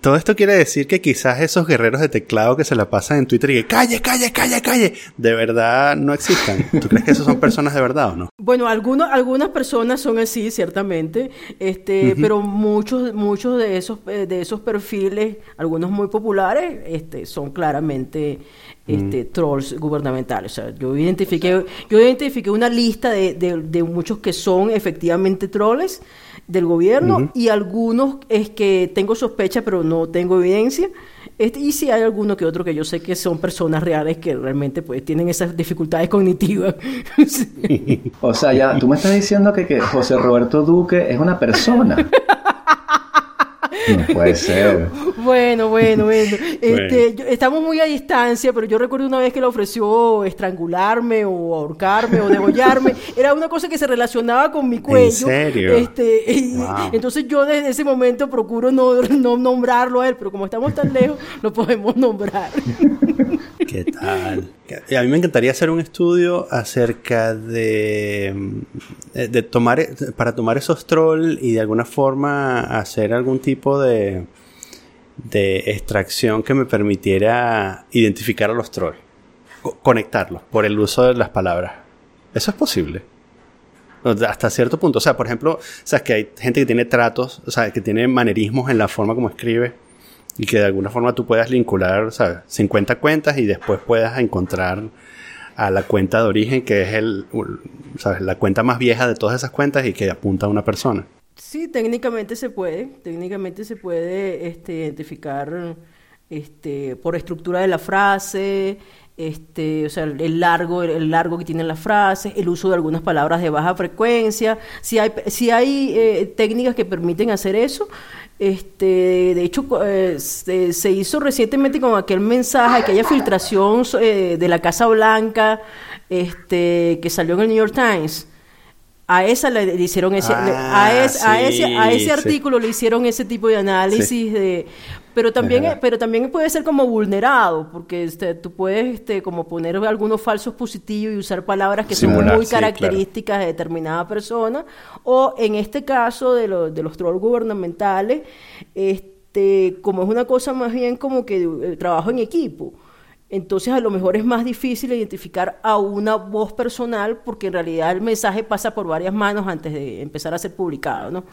S1: todo esto quiere decir que quizás esos guerreros de teclado que se la pasan en Twitter y que calle, calle, calle, calle, de verdad no existan. ¿Tú crees que esos son personas de verdad o no?
S2: Bueno, algunos, algunas personas son así, ciertamente, este, pero muchos, muchos de esos, eh, de esos perfiles, algunos muy populares, este, son claramente este, trolls gubernamentales. O sea, yo identifiqué, yo identifiqué una lista de, de, muchos que son efectivamente trolls del gobierno y algunos es que tengo sospecha pero no tengo evidencia. Este, y si hay alguno que otro que yo sé que son personas reales que realmente pues tienen esas dificultades cognitivas.
S3: O sea, ya tú me estás diciendo que, que José Roberto Duque es una persona. No puede ser.
S2: Bueno, bueno, bueno. Este, estamos muy a distancia, pero yo recuerdo una vez que le ofreció estrangularme o ahorcarme o degollarme. Era una cosa que se relacionaba con mi cuello. ¿En
S1: serio?
S2: Este, Entonces yo desde ese momento procuro no, no nombrarlo a él, pero como estamos tan lejos, lo podemos nombrar.
S1: ¿Qué tal? A mí me encantaría hacer un estudio acerca de, de tomar, para tomar esos trolls y de alguna forma hacer algún tipo de, de extracción que me permitiera identificar a los trolls, conectarlos por el uso de las palabras. ¿Eso es posible? Hasta cierto punto. O sea, por ejemplo, sabes que hay gente que tiene tratos, o sea, que tiene manerismos en la forma como escribe y que de alguna forma tú puedas vincular, ¿sabes? 50 cuentas y después puedas encontrar a la cuenta de origen que es el, ¿sabes? la cuenta más vieja de todas esas cuentas y que apunta a una persona.
S2: Sí, técnicamente se puede, técnicamente se puede este, identificar este, por estructura de la frase, este, o sea, el largo, el largo que tienen las frases, el uso de algunas palabras de baja frecuencia. Si hay, si hay eh, técnicas que permiten hacer eso, este, de hecho, eh, se, hizo recientemente con aquel mensaje, aquella filtración eh, de la Casa Blanca, este, que salió en el New York Times. A esa le, hicieron ese, a, ah, ese, a ese artículo le hicieron ese tipo de análisis de pero también, pero también puede ser como vulnerado, porque este, tú puedes este, como poner algunos falsos positivos y usar palabras que son muy características de determinada persona, o en este caso de, de los trolls gubernamentales, este, como es una cosa más bien como que eh, trabajo en equipo. Entonces a lo mejor es más difícil identificar a una voz personal porque en realidad el mensaje pasa por varias manos antes de empezar a ser publicado, ¿no?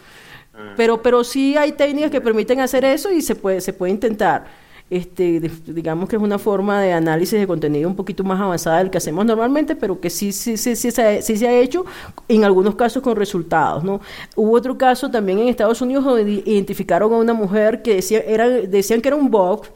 S2: Ah. Pero, pero sí hay técnicas que permiten hacer eso y se puede, se puede intentar. Este, digamos que es una forma de análisis de contenido un poquito más avanzada del que hacemos normalmente, pero que sí, sí, sí, sí, se, ha hecho en algunos casos con resultados. ¿no? Hubo otro caso también en Estados Unidos donde identificaron a una mujer que decía, era, decían que era un bot,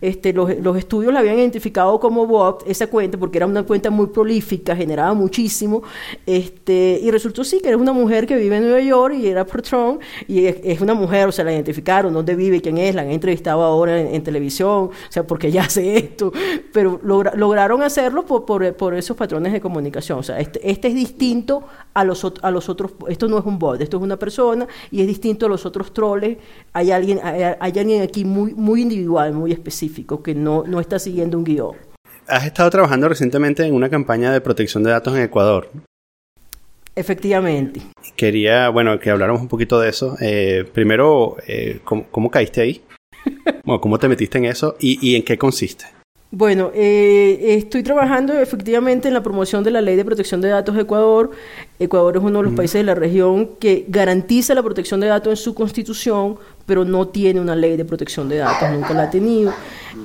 S2: este, los, los, estudios la habían identificado como bot, esa cuenta, porque era una cuenta muy prolífica, generaba muchísimo, este, y resultó sí que era una mujer que vive en Nueva York y era por Trump, y es, una mujer, o sea, la identificaron, dónde vive, quién es, la han entrevistado ahora en, televisión, o sea, porque ya hace esto, pero lograron hacerlo por, por, por, esos patrones de comunicación, o sea, este, este es distinto a los, a los otros, esto no es un bot, esto es una persona, y es distinto a los otros troles, hay alguien, hay, hay alguien aquí muy, muy individual, muy específico que no, no está siguiendo un guion.
S1: Has estado trabajando recientemente en una campaña de protección de datos en Ecuador.
S2: Efectivamente.
S1: Quería, bueno, que habláramos un poquito de eso. Eh, primero, eh, ¿cómo, caíste ahí? ¿Cómo te metiste en eso y, y en qué consiste?
S2: Bueno, eh, estoy trabajando efectivamente en la promoción de la Ley de Protección de Datos de Ecuador. Ecuador es uno de los países de la región que garantiza la protección de datos en su constitución, pero no tiene una ley de protección de datos, nunca la ha tenido.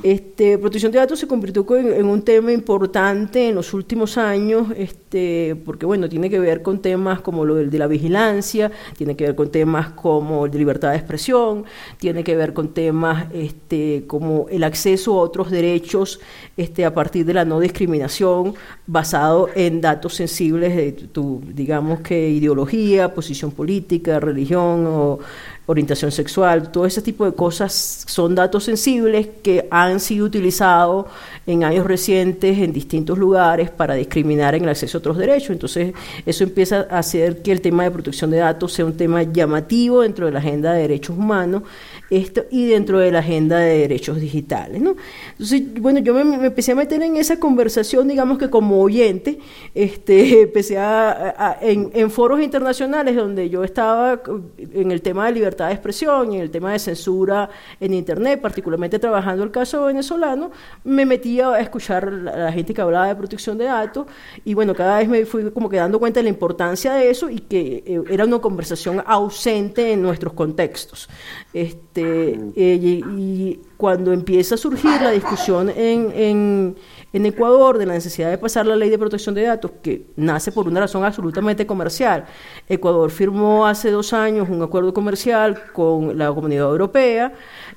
S2: Este, protección de datos se convirtió en, un tema importante en los últimos años, este, porque bueno, tiene que ver con temas como lo de la vigilancia, tiene que ver con temas como el de libertad de expresión, tiene que ver con temas este, como el acceso a otros derechos este, a partir de la no discriminación basado en datos sensibles de tu, digamos que ideología, posición política, religión o orientación sexual, todo ese tipo de cosas son datos sensibles que han sido utilizados en años recientes en distintos lugares para discriminar en el acceso a otros derechos. Entonces, eso empieza a hacer que el tema de protección de datos sea un tema llamativo dentro de la agenda de derechos humanos esto, y dentro de la agenda de derechos digitales. ¿no? Entonces, bueno, yo me, empecé a meter en esa conversación, digamos que como oyente, este, empecé a, en, en foros internacionales donde yo estaba en el tema de libertad de expresión y el tema de censura en Internet, particularmente trabajando el caso venezolano, me metía a escuchar a la gente que hablaba de protección de datos y bueno, cada vez me fui como que dando cuenta de la importancia de eso y que eh, era una conversación ausente en nuestros contextos. Este, eh, y cuando empieza a surgir la discusión en en Ecuador de la necesidad de pasar la ley de protección de datos, que nace por una razón absolutamente comercial. Ecuador firmó hace dos años un acuerdo comercial con la Comunidad Europea,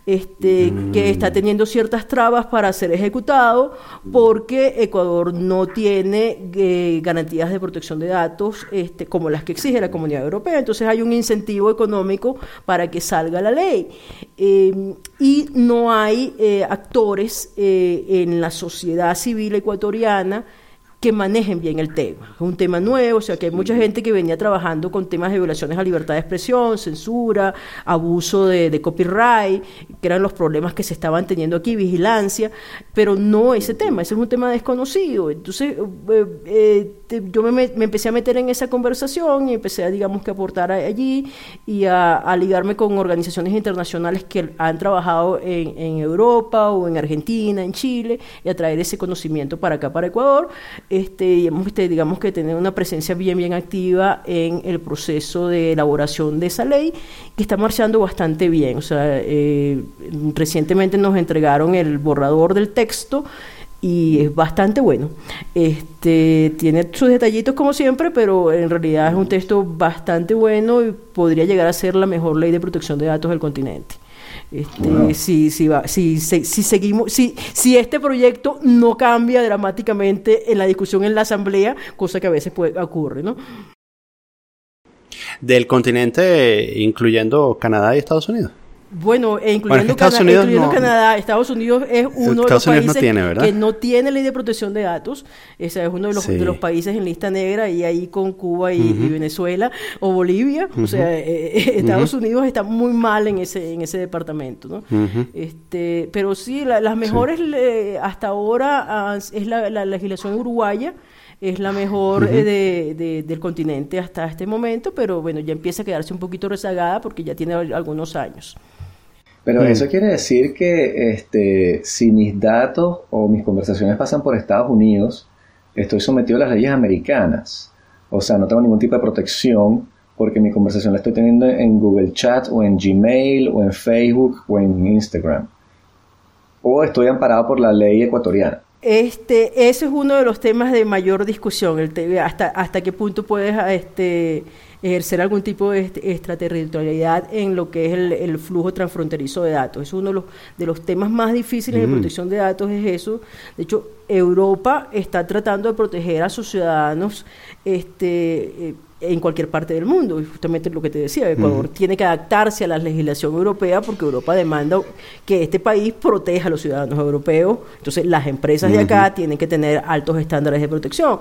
S2: este, que está teniendo ciertas trabas para ser ejecutado porque Ecuador no tiene eh, garantías de protección de datos este, como las que exige la Comunidad Europea. Entonces hay un incentivo económico para que salga la ley. Eh, y no hay eh, actores en la sociedad civil ecuatoriana que manejen bien el tema. Es un tema nuevo, o sea que hay mucha gente que venía trabajando con temas de violaciones a libertad de expresión, censura, abuso de, copyright, que eran los problemas que se estaban teniendo aquí, vigilancia, pero no ese tema, ese es un tema desconocido. Entonces, eh, eh, yo me, empecé a meter en esa conversación y empecé a, digamos, que aportar allí y a, ligarme con organizaciones internacionales que han trabajado en, en Europa o en Argentina, en Chile, y a traer ese conocimiento para acá, para Ecuador este, este, digamos que tener una presencia bien, bien activa en el proceso de elaboración de esa ley, que está marchando bastante bien. O sea, eh, recientemente nos entregaron el borrador del texto y es bastante bueno. Este tiene sus detallitos como siempre, pero en realidad es un texto bastante bueno y podría llegar a ser la mejor ley de protección de datos del continente. Este, si, si, va, si, si, seguimos, si, si este proyecto no cambia dramáticamente en la discusión en la asamblea, cosa que a veces puede, ocurre, ¿no?
S1: Del continente, incluyendo Canadá y Estados Unidos.
S2: Bueno, e incluyendo, Estados Unidos Canadá, Estados Unidos es uno de los países que no tiene ley de protección de datos. Ese es uno de los, de los países en lista negra y ahí con Cuba y, Venezuela o Bolivia. O sea, eh, eh, Estados Unidos está muy mal en ese en ese departamento, ¿no? este, pero sí, las mejores hasta ahora ah, es la, la legislación uruguaya es la mejor eh, de, del continente hasta este momento, pero bueno, ya empieza a quedarse un poquito rezagada porque ya tiene algunos años.
S3: Pero mm. eso quiere decir que este, si mis datos o mis conversaciones pasan por Estados Unidos, estoy sometido a las leyes americanas. O sea, no tengo ningún tipo de protección porque mi conversación la estoy teniendo en Google Chat o en Gmail o en Facebook o en Instagram. O estoy amparado por la ley ecuatoriana.
S2: Este, ese es uno de los temas de mayor discusión, el hasta, hasta qué punto puedes este, ejercer algún tipo de extraterritorialidad en lo que es el, flujo transfronterizo de datos. Es uno de los, de los temas más difíciles de protección de datos, es eso. De hecho, Europa está tratando de proteger a sus ciudadanos este, eh, en cualquier parte del mundo. Y justamente lo que te decía, Ecuador tiene que adaptarse a la legislación europea porque Europa demanda que este país proteja a los ciudadanos europeos. Entonces, las empresas de acá tienen que tener altos estándares de protección.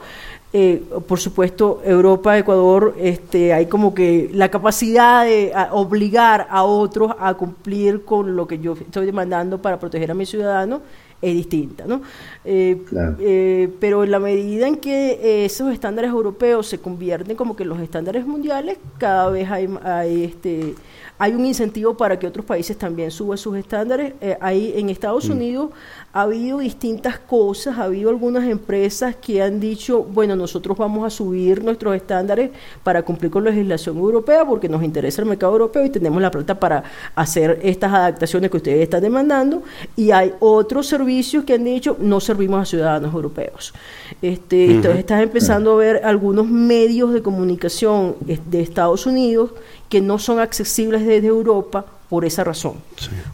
S2: Eh, por supuesto, Europa, Ecuador, este, hay como que la capacidad de obligar a otros a cumplir con lo que yo estoy demandando para proteger a mis ciudadanos es distinta, ¿no? Eh, eh, pero en la medida en que esos estándares europeos se convierten como que los estándares mundiales, cada vez hay, hay este hay un incentivo para que otros países también suban sus estándares. Eh, ahí en Estados mm. Unidos ha habido distintas cosas, ha habido algunas empresas que han dicho, bueno, nosotros vamos a subir nuestros estándares para cumplir con la legislación europea porque nos interesa el mercado europeo y tenemos la plata para hacer estas adaptaciones que ustedes están demandando. Y hay otros servicios que han dicho, no servimos a ciudadanos europeos. Este, Entonces estás empezando a ver algunos medios de comunicación de Estados Unidos que no son accesibles desde Europa por esa razón.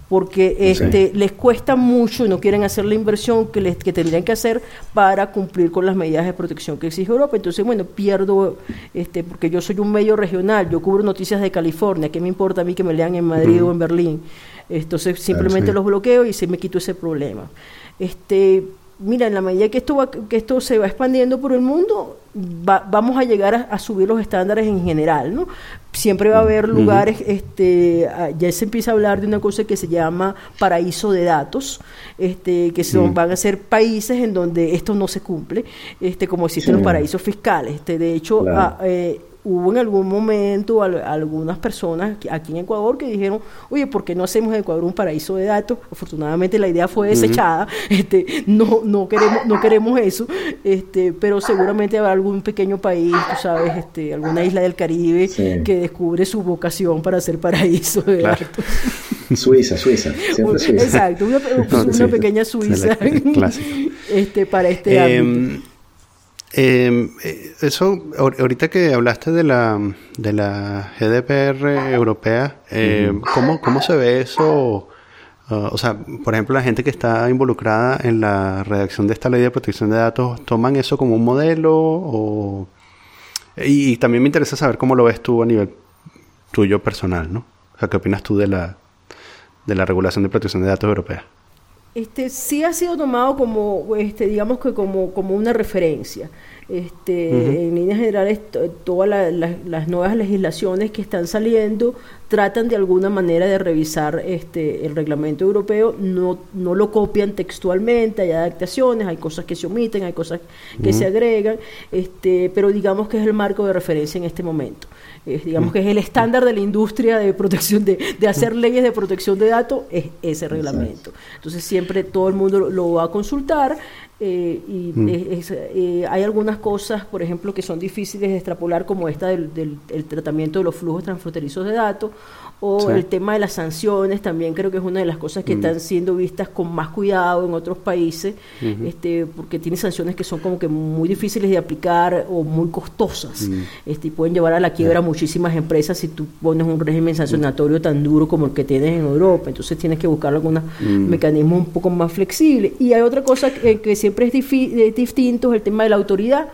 S2: Porque este, les cuesta mucho y no quieren hacer la inversión que, les, que tendrían que hacer para cumplir con las medidas de protección que exige Europa. Entonces, bueno, pierdo, este, porque yo soy un medio regional, yo cubro noticias de California, ¿qué me importa a mí que me lean en Madrid o en Berlín? Entonces, simplemente los bloqueo y se me quito ese problema. Este, mira, en la medida que esto, que esto se va expandiendo por el mundo, vamos a llegar a, subir los estándares en general, ¿no? Siempre va a haber lugares, este, ah, ya se empieza a hablar de una cosa que se llama paraíso de datos, este, que son, van a ser países en donde esto no se cumple, este, como existen los paraísos fiscales. Este, de hecho, ah, eh, hubo en algún momento algunas personas aquí en Ecuador que dijeron, oye, ¿por qué no hacemos de Ecuador un paraíso de datos? Afortunadamente la idea fue desechada, este, no, no, queremos, no queremos eso, este, pero seguramente habrá algún pequeño país, tú sabes, este, alguna isla del Caribe que descubre su vocación para ser paraíso de datos.
S3: Suiza, Suiza, siempre Suiza.
S2: Exacto, una, pequeña Suiza. Este, para este em,
S1: eh, eso, ahorita que hablaste de la, de la GDPR europea, eh, ¿cómo, se ve eso? Uh, o sea, por ejemplo, la gente que está involucrada en la redacción de esta ley de protección de datos, ¿toman eso como un modelo? O... Y, también me interesa saber cómo lo ves tú a nivel tuyo personal, ¿no? O sea, ¿qué opinas tú de la, de la regulación de protección de datos europea?
S2: Este, sí ha sido tomado como, este, digamos que como, como una referencia. Este, En líneas generales, todas las nuevas legislaciones que están saliendo tratan de alguna manera de revisar este, el reglamento europeo, no, no lo copian textualmente, hay adaptaciones, hay cosas que se omiten, hay cosas que se agregan, este, pero digamos que es el marco de referencia en este momento. digamos que es el estándar de la industria de protección, de, de hacer leyes de protección de datos, es ese reglamento. Entonces siempre todo el mundo lo va a consultar, eh, y mm. eh, hay algunas cosas, por ejemplo, que son difíciles de extrapolar, como esta del, del tratamiento de los flujos transfronterizos de datos, o el tema de las sanciones, también creo que es una de las cosas que mm. están siendo vistas con más cuidado en otros países, este, porque tiene sanciones que son como que muy difíciles de aplicar o muy costosas, mm. este, y pueden llevar a la quiebra muchísimas empresas si tú pones un régimen sancionatorio tan duro como el que tienes en Europa, entonces tienes que buscar algunos mecanismos un poco más flexibles. Y hay otra cosa que, que siempre es, es distinto, es el tema de la autoridad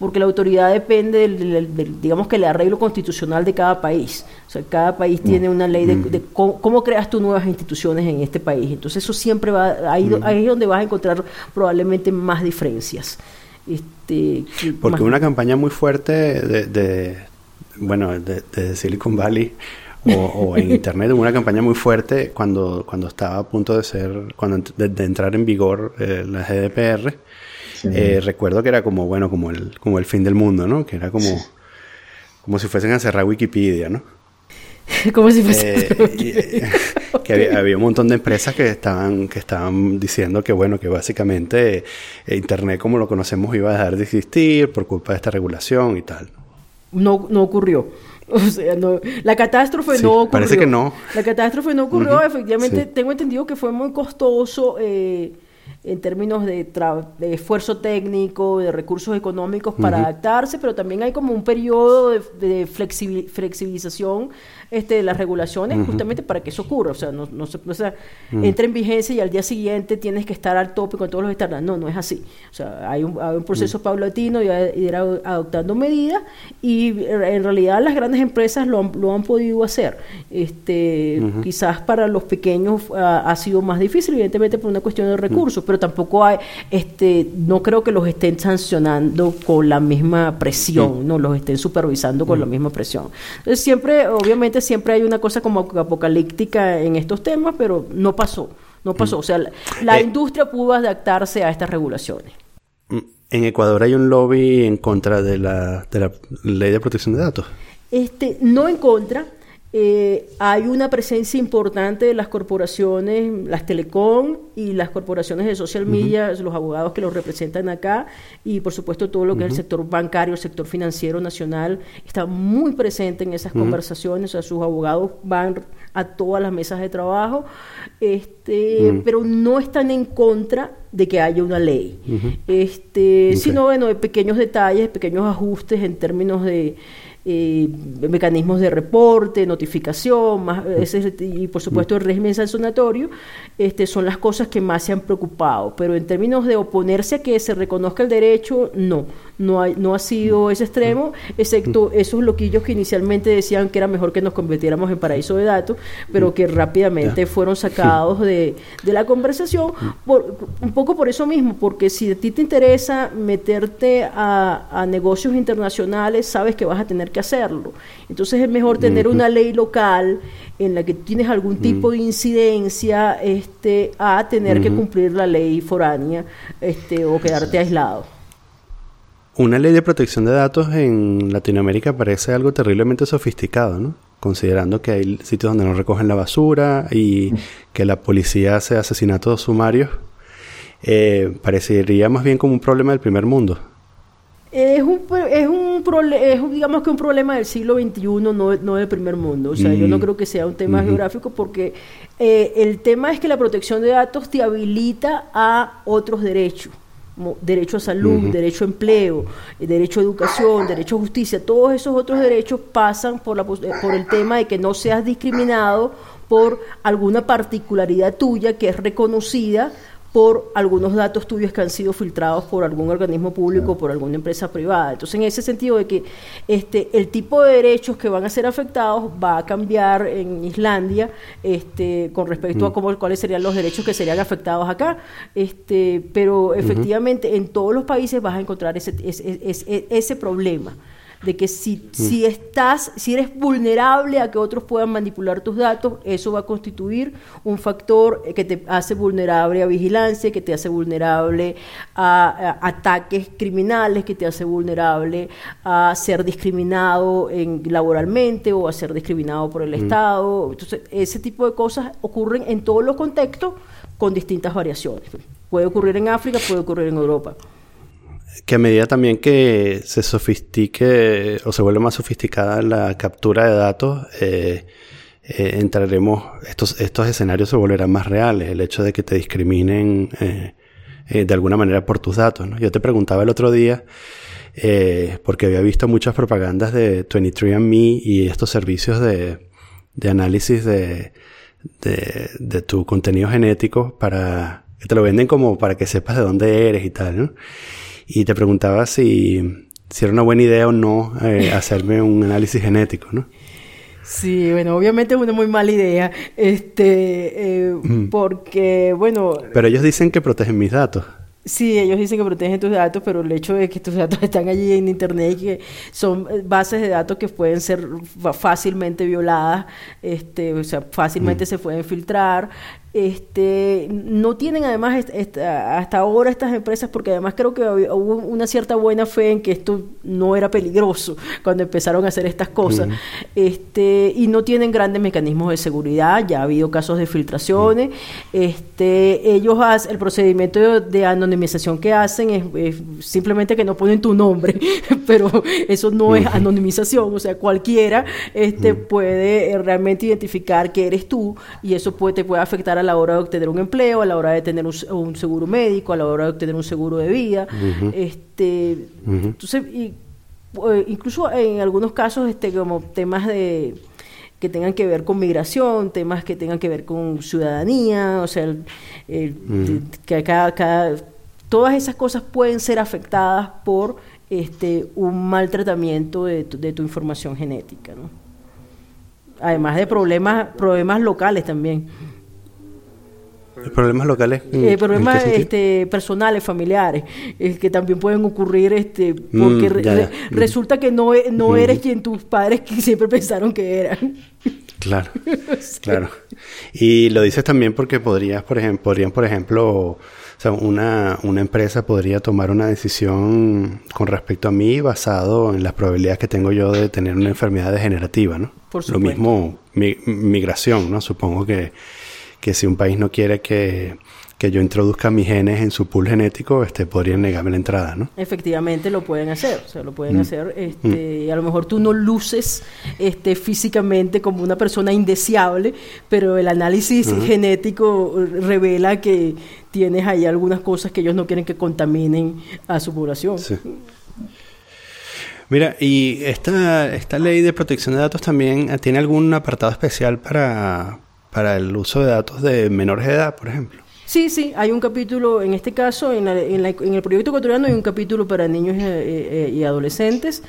S2: porque la autoridad depende del, digamos que el arreglo constitucional de cada país. O sea, cada país tiene una ley de, mm. cómo, creas tú nuevas instituciones en este país. Entonces eso siempre va, ahí, mm. ahí es donde vas a encontrar probablemente más diferencias. Este,
S1: porque una campaña muy fuerte de, bueno, de, Silicon Valley o, en internet una campaña muy fuerte cuando cuando estaba a punto de ser cuando de, entrar en vigor eh, la GDPR eh, recuerdo que era como, bueno, como el, como el fin del mundo, ¿no? Que era como, como si fuesen a cerrar Wikipedia, ¿no?
S2: como si fuese
S1: eh, que había, un montón de empresas que estaban que estaban diciendo que bueno que básicamente eh, internet como lo conocemos iba a dejar de existir por culpa de esta regulación y tal
S2: no no ocurrió o sea, no, la catástrofe no ocurrió.
S1: Parece que no.
S2: La catástrofe no ocurrió. Efectivamente, tengo entendido que fue muy costoso eh, en términos de, esfuerzo técnico, de recursos económicos para adaptarse, pero también hay como un periodo de, de flexibilización este, de las regulaciones justamente para que eso ocurra. O sea, no, no, o sea, entra en vigencia y al día siguiente tienes que estar al tope con todos los estándares. No, no es así. O sea, hay un, hay un proceso paulatino de ir adoptando medidas y en realidad las grandes empresas lo han, lo han podido hacer. Este, Quizás para los pequeños ah, ha sido más difícil, evidentemente por una cuestión de recursos, pero tampoco hay, este, no creo que los estén sancionando con la misma presión, no los estén supervisando con la misma presión. Entonces siempre, obviamente, siempre hay una cosa como apocalíptica en estos temas, pero no pasó, no pasó. O sea, la, eh, industria pudo adaptarse a estas regulaciones.
S1: Mm, en Ecuador hay un lobby en contra de la, de la ley de protección de datos.
S2: Este, no en contra, eh, hay una presencia importante de las corporaciones, las telecom y las corporaciones de social media, los abogados que los representan acá y por supuesto todo lo que es el sector bancario, el sector financiero nacional, está muy presente en esas conversaciones, o sea, sus abogados van a todas las mesas de trabajo, este, pero no están en contra de que haya una ley, este, sino bueno, de pequeños detalles, pequeños ajustes en términos de eh, mecanismos de reporte, notificación, y por supuesto el régimen sancionatorio, este, son las cosas que más se han preocupado. Pero en términos de oponerse a que se reconozca el derecho, no no, no ha sido ese extremo, excepto esos loquillos que inicialmente decían que era mejor que nos convirtiéramos en paraíso de datos, pero que rápidamente fueron sacados de, la conversación, un poco por eso mismo, porque si a ti te interesa meterte a, negocios internacionales, sabes que vas a tener que hacerlo. Entonces es mejor tener una ley local en la que tienes algún tipo de incidencia este, a tener que cumplir la ley foránea este, o quedarte aislado.
S1: Una ley de protección de datos en Latinoamérica parece algo terriblemente sofisticado, ¿no? Considerando que hay sitios donde no recogen la basura y que la policía hace asesinatos sumarios, eh, parecería más bien como un problema del primer mundo.
S2: Es un, es un es digamos que un problema del siglo XXI, no, no del primer mundo. O sea, yo no mm. creo que sea un tema geográfico porque eh, el tema es que la protección de datos te habilita a otros derechos derecho a salud, derecho a empleo, derecho a educación, derecho a justicia, todos esos otros derechos pasan por, la, por el tema de que no seas discriminado por alguna particularidad tuya que es reconocida por algunos datos tuyos que han sido filtrados por algún organismo público o por alguna empresa privada. Entonces, en ese sentido de que este, el tipo de derechos que van a ser afectados va a cambiar en Islandia este, con respecto a mm. cómo, cuáles serían los derechos que serían afectados acá. Este, pero efectivamente en todos los países vas a encontrar ese, ese, ese problema de que si, mm. si estás, si eres vulnerable a que otros puedan manipular tus datos, eso va a constituir un factor que te hace vulnerable a vigilancia, que te hace vulnerable a, ataques criminales, que te hace vulnerable a ser discriminado en, laboralmente o a ser discriminado por el mm. Estado. Entonces, ese tipo de cosas ocurren en todos los contextos con distintas variaciones. Puede ocurrir en África, puede ocurrir en Europa
S1: que a medida también que se sofistique o se vuelve más sofisticada la captura de datos, eh, eh, entraremos, estos, estos escenarios se volverán más reales, el hecho de que te discriminen eh, de alguna manera por tus datos. ¿no? Yo te preguntaba el otro día, porque había visto muchas propagandas de 23andMe y estos servicios de, de análisis de, de, de tu contenido genético para que te lo venden como para que sepas de dónde eres y tal, ¿no? Y te preguntaba si, si era una buena idea o no eh, hacerme un análisis genético, ¿no?
S2: Sí, bueno, obviamente es una muy mala idea, este, eh, porque, bueno...
S1: Pero ellos dicen que protegen mis datos.
S2: Sí, ellos dicen que protegen tus datos, pero el hecho de que tus datos están allí en Internet y que son eh, bases de datos que pueden ser fácilmente violadas, este, o sea, fácilmente se pueden filtrar, este, no tienen además hasta ahora estas empresas, porque además creo que hubo una cierta buena fe en que esto no era peligroso cuando empezaron a hacer estas cosas, este, y no tienen grandes mecanismos de seguridad, ya ha habido casos de filtraciones, este, ellos hacen, el procedimiento de, anonimización que hacen es, simplemente que no ponen tu nombre, pero eso no es anonimización, o sea, cualquiera este, puede realmente identificar que eres tú y eso puede, te puede afectar a la hora de obtener un empleo, a la hora de tener un, seguro médico, a la hora de obtener un seguro de vida. este, Entonces, y, eh, incluso en algunos casos, este, como temas de que tengan que ver con migración, temas que tengan que ver con ciudadanía, o sea, que cada, todas esas cosas pueden ser afectadas por este, un mal tratamiento de tu, de tu información genética, ¿no? Además de problemas, problemas locales también.
S1: Problemas locales.
S2: Eh, problemas este, personales, familiares, que también pueden ocurrir este, porque mm, resulta que no, e, no eres quien tus padres que siempre pensaron que eran.
S1: Claro, claro. Y lo dices también porque podrías, por ejemplo, podrían, por ejemplo, o sea, una, una empresa podría tomar una decisión con respecto a mí basado en las probabilidades que tengo yo de tener una enfermedad degenerativa, ¿no? Por Lo mismo migración, ¿no? Supongo que que si un país no quiere que, yo introduzca mis genes en su pool genético, este, podrían negarme la entrada, ¿no?
S2: Efectivamente lo pueden hacer, o sea, lo pueden mm. hacer, este, mm. a lo mejor tú no luces este, físicamente como una persona indeseable, pero el análisis genético revela que tienes ahí algunas cosas que ellos no quieren que contaminen a su población.
S1: Mira, y esta, esta ley de protección de datos también tiene algún apartado especial para, para el uso de datos de menores de edad, por ejemplo.
S2: Sí, sí, hay un capítulo, en este caso, en, el proyecto ecuatoriano hay un capítulo para niños eh, eh, y adolescentes.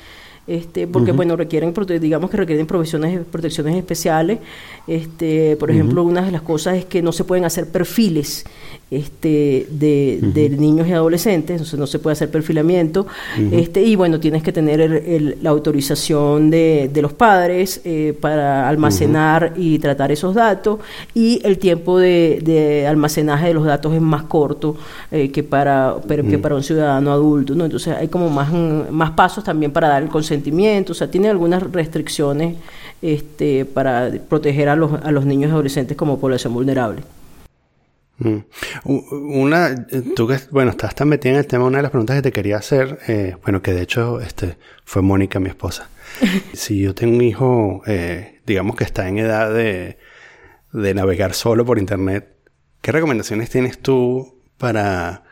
S2: Este, porque bueno, requieren, digamos que requieren protecciones, protecciones especiales. Este, por ejemplo, una de las cosas es que no se pueden hacer perfiles este, de, niños y adolescentes, entonces no se puede hacer perfilamiento. este, y bueno, tienes que tener la autorización de, los padres eh, para almacenar y tratar esos datos. Y el tiempo de, almacenaje de los datos es más corto eh, que, para, que para un ciudadano adulto. ¿no? Entonces hay como más, más pasos también para dar el consentimiento sentimientos, o sea, tiene algunas restricciones este, para proteger a los, a los niños y adolescentes como población vulnerable.
S1: Mm. Una, tú que, bueno, estás tan metida en el tema, una de las preguntas que te quería hacer, eh, bueno, que de hecho este, fue Mónica, mi esposa. si yo tengo un hijo, eh, digamos que está en edad de, de navegar solo por Internet, ¿qué recomendaciones tienes tú para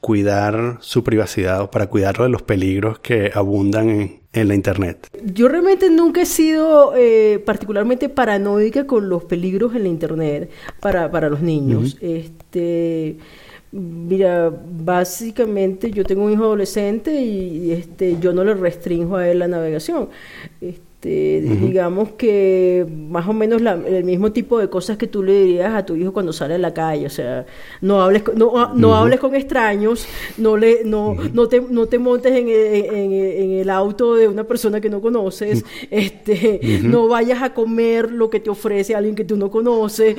S1: cuidar su privacidad o para cuidarlo de los peligros que abundan en, en la Internet?
S2: Yo realmente nunca he sido eh, particularmente paranoica con los peligros en la Internet para, para los niños. Este. Mira, básicamente yo tengo un hijo adolescente y, este, yo no le restringo a él la navegación. Este, digamos que más o menos el mismo tipo de cosas que tú le dirías a tu hijo cuando sale a la calle, o sea, no hables no, no hables con extraños, no le no no te no te montes en, el auto de una persona que no conoces, este, no vayas a comer lo que te ofrece alguien que tú no conoces.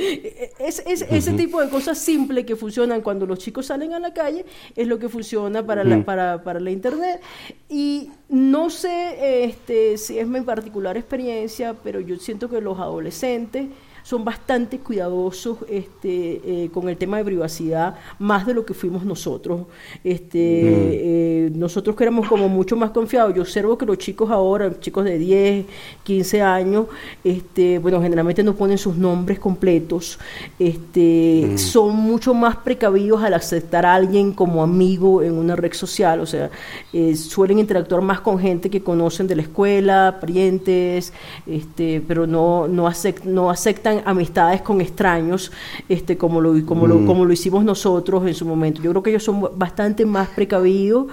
S2: Es, es ese tipo de cosas simples que funcionan cuando los chicos salen a la calle es lo que funciona para la para, para la internet. Y no sé este, si es mi particular experiencia, pero yo siento que los adolescentes son bastante cuidadosos este, eh, con el tema de privacidad, más de lo que fuimos nosotros. Este, eh, nosotros que éramos como mucho más confiados. Yo observo que los chicos ahora, chicos de 10, 15 años, este, bueno, generalmente no ponen sus nombres completos, este, son mucho más precavidos al aceptar a alguien como amigo en una red social, o sea, eh, suelen interactuar más con gente que conocen de la escuela, parientes, este, pero no, no, no aceptan amistades con extraños, este, como lo, como, lo, mm. como lo hicimos nosotros en su momento. Yo creo que ellos son bastante más precavidos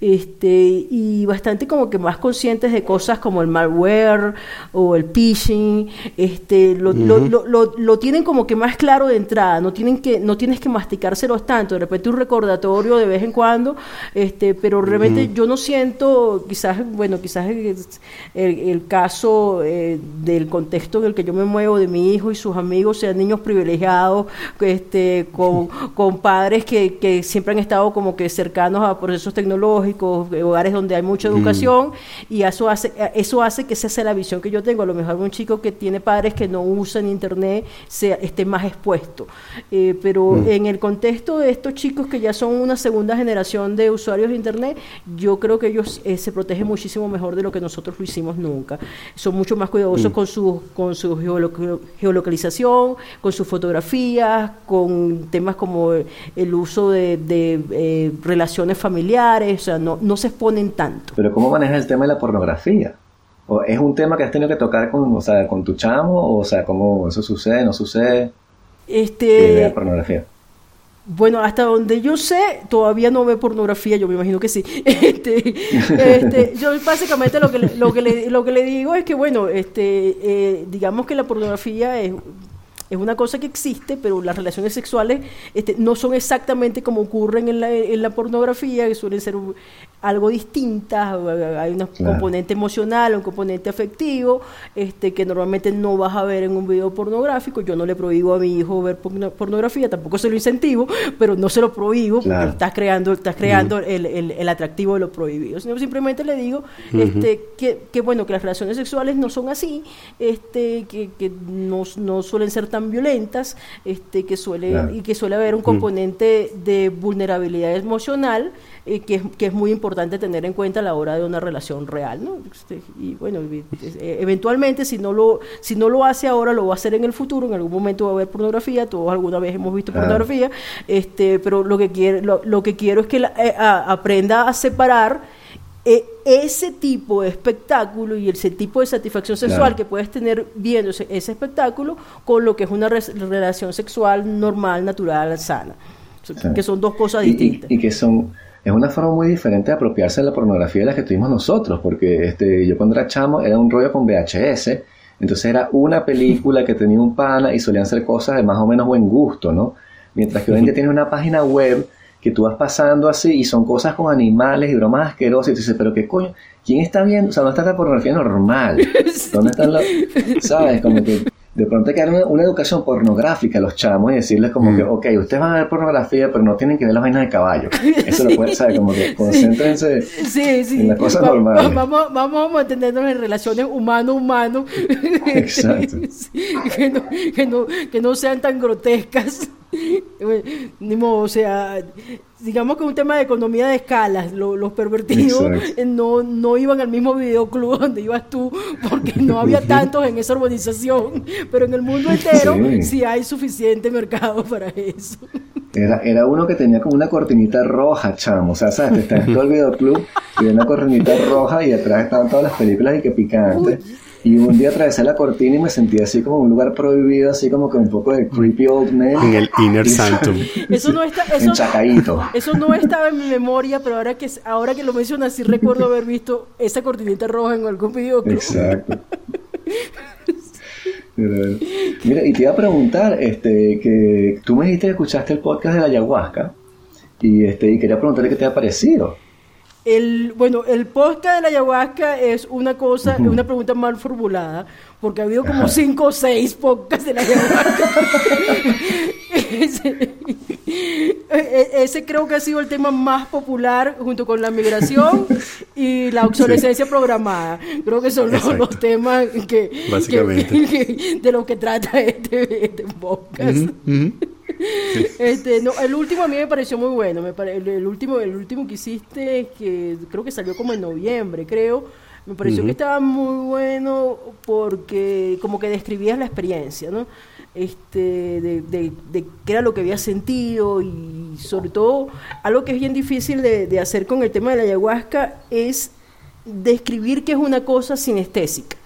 S2: este, y bastante como que más conscientes de cosas como el malware o el phishing, este, lo, lo, lo, tienen como que más claro de entrada, no, tienen que, no tienes que masticárselos tanto, de repente un recordatorio de vez en cuando, este, pero realmente yo no siento, quizás, bueno, quizás el, caso eh, del contexto en el que yo me muevo de mi hijo, y sus amigos sean niños privilegiados, este, con, con padres que, que, siempre han estado como que cercanos a procesos tecnológicos, hogares donde hay mucha educación, y eso hace, eso hace que esa sea la visión que yo tengo. A lo mejor un chico que tiene padres que no usan internet sea, esté más expuesto. Eh, pero en el contexto de estos chicos que ya son una segunda generación de usuarios de internet, yo creo que ellos eh, se protegen muchísimo mejor de lo que nosotros lo hicimos nunca. Son mucho más cuidadosos con su, con su geolocalización localización, con sus fotografías, con temas como el uso de, eh, relaciones familiares, o sea, no, no se exponen tanto.
S3: Pero ¿cómo manejas el tema de la pornografía? ¿O ¿Es un tema que has tenido que tocar con, o sea, con tu chamo? O sea, ¿cómo eso sucede, no sucede?
S2: Este...
S3: La pornografía.
S2: Bueno, hasta donde yo sé, todavía no ve pornografía, yo me imagino que sí. Este, este, yo básicamente lo que, lo, que le, lo que le digo es que, bueno, este, eh, digamos que la pornografía es es una cosa que existe, pero las relaciones sexuales este, no son exactamente como ocurren en la, en la pornografía, que suelen ser algo distintas, hay un componente emocional, un componente afectivo, este, que normalmente no vas a ver en un video pornográfico. Yo no le prohíbo a mi hijo ver pornografía, tampoco se lo incentivo, pero no se lo prohíbo porque estás creando, estás creando el, el, atractivo de lo prohibido. Sino simplemente le digo este, que, que, bueno, que las relaciones sexuales no son así, este, que, que no, no suelen ser tan violentas, este, que suele, y que suele haber un componente de vulnerabilidad emocional eh, que, es, que, es, muy importante tener en cuenta a la hora de una relación real, ¿no? Este, y bueno, eh, eventualmente si no lo si no lo hace ahora lo va a hacer en el futuro, en algún momento va a haber pornografía, todos alguna vez hemos visto pornografía, este, pero lo que quiero lo, que quiero es que eh, aprenda a separar ese tipo de espectáculo y ese tipo de satisfacción sexual que puedes tener viendo ese, espectáculo con lo que es una relación sexual normal, natural, sana. Que son dos cosas distintas.
S3: Y, que son, es una forma muy diferente de apropiarse de la pornografía de la que tuvimos nosotros, porque este, yo cuando era chamo era un rollo con VHS, entonces era una película que tenía un pana y solían ser cosas de más o menos buen gusto, ¿no? Mientras que hoy en día tienes una página web que tú vas pasando así y son cosas con animales y bromas asquerosas y tú dices, pero qué coño, ¿quién está viendo? O sea, ¿dónde está la pornografía normal? ¿Dónde están los, sabes? Como que de pronto hay que dar una, educación pornográfica a los chamos y decirles como que, mm. ok, ustedes van a ver pornografía, pero no tienen que ver las vainas de caballo. Eso lo pueden saber, como que concéntrense en las cosas normales.
S2: Vamos, vamos manteniéndonos en relaciones humano-humano. Exacto. que, no, que, no, que no sean tan grotescas. Ni modo, o sea, digamos que un tema de economía de escalas, los pervertidos eh, no, no iban al mismo videoclub donde ibas tú, porque no había tantos en esa urbanización, pero en el mundo entero sí, hay suficiente mercado para eso.
S3: Era, era uno que tenía como una cortinita roja, chamo, o sea, sabes, está en todo el videoclub y una cortinita roja y detrás estaban todas las películas y que picantes. Y un día atravesé la cortina y me sentí así como un lugar prohibido, así como que un poco de creepy old man.
S1: En el inner sanctum.
S2: Eso no está, eso, eso no estaba en mi memoria, pero ahora que ahora que lo mencionas sí recuerdo haber visto esa cortinita roja en algún videoclub.
S3: Exacto. Mira, y te iba a preguntar, este, que tú me dijiste que escuchaste el podcast de la ayahuasca y este, y quería preguntarle qué te ha parecido.
S2: El, bueno, el podcast de la ayahuasca es una cosa, una pregunta mal formulada, porque ha habido como cinco o seis podcasts de la ayahuasca. Ese, creo que ha sido el tema más popular junto con la migración y la obsolescencia programada. Creo que son los, temas que, de los que trata este, este podcast. Este, no, el último a mí me pareció muy bueno. Me el, último, el último que hiciste, que creo que salió como en noviembre, creo. Me pareció que estaba muy bueno porque como que describías la experiencia, ¿no? Este, de, de, de, qué era lo que había sentido y sobre todo algo que es bien difícil de, hacer con el tema de la ayahuasca es describir que es una cosa sinestésica,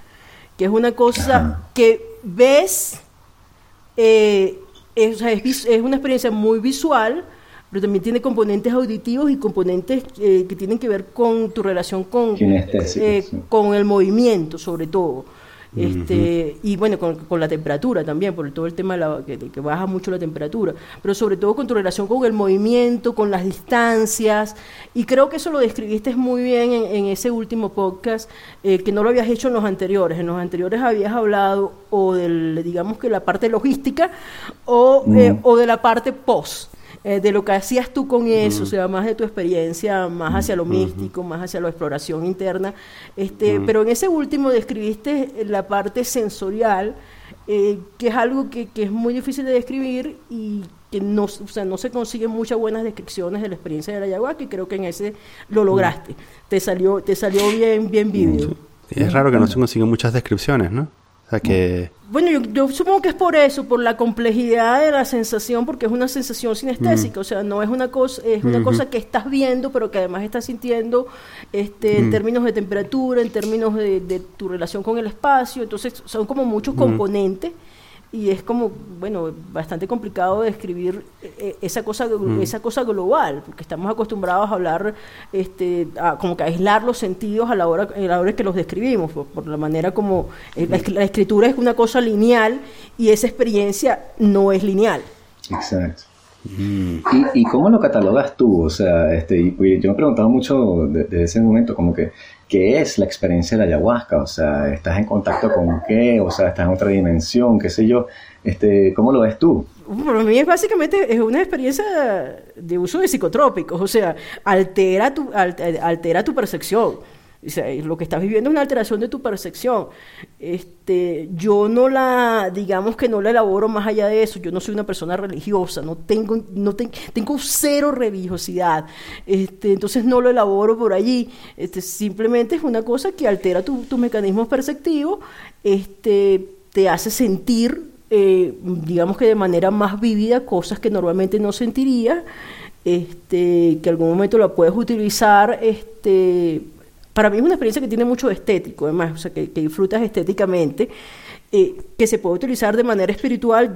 S2: que es una cosa que ves eh, es, es, una experiencia muy visual, pero también tiene componentes auditivos y componentes eh, que tienen que ver con tu relación con, eh, con el movimiento, sobre todo. Este, Y bueno, con, la temperatura también, por todo el tema de, la, que, baja mucho la temperatura, pero sobre todo con tu relación con el movimiento, con las distancias, y creo que eso lo describiste muy bien en, ese último podcast, eh, que no lo habías hecho en los anteriores. En los anteriores habías hablado o del, digamos que la parte logística o, eh, o de la parte post. Eh, de lo que hacías tú con eso, o sea, más de tu experiencia, más hacia lo místico, más hacia la exploración interna. Este, Pero en ese último describiste la parte sensorial, eh, que es algo que, que, es muy difícil de describir y que no, o sea, no se consiguen muchas buenas descripciones de la experiencia de la ayahuasca y creo que en ese lo lograste. Te salió te salió bien bien vívido.
S1: es raro que no se consiguen muchas descripciones, ¿no? Que...
S2: Bueno, yo, supongo que es por eso, por la complejidad de la sensación, porque es una sensación sinestésica, o sea, no es una cosa, es una cosa que estás viendo, pero que además estás sintiendo este, en términos de temperatura, en términos de, de, tu relación con el espacio, entonces son como muchos componentes y es como, bueno, bastante complicado describir eh, eh, esa cosa, mm. esa cosa global, porque estamos acostumbrados a hablar, este, a, como que a aislar los sentidos a la hora, a la hora que los describimos, por, la manera como eh, la, escritura es una cosa lineal y esa experiencia no es lineal.
S3: Exacto. Mm. ¿Y, ¿Y, cómo lo catalogas tú? O sea, este, y, yo me he preguntado mucho desde ese momento, como que qué es la experiencia de la ayahuasca, o sea, estás en contacto con qué, o sea, estás en otra dimensión, qué sé yo, este, ¿cómo lo ves tú?
S2: Para mí es básicamente es una experiencia de uso de psicotrópicos, o sea, altera tu, altera tu percepción lo que estás viviendo es una alteración de tu percepción. Este, yo no la, digamos que no la elaboro más allá de eso. Yo no soy una persona religiosa, no tengo, no tengo cero religiosidad. Este, entonces no lo elaboro por allí. Este, simplemente es una cosa que altera tus tu mecanismos perceptivos, este, te hace sentir, eh, digamos que de manera más vívida, cosas que normalmente no sentirías. Este, que algún momento la puedes utilizar este, para mí es una experiencia que tiene mucho estético, además, o sea, que, disfrutas estéticamente, eh, que se puede utilizar de manera espiritual.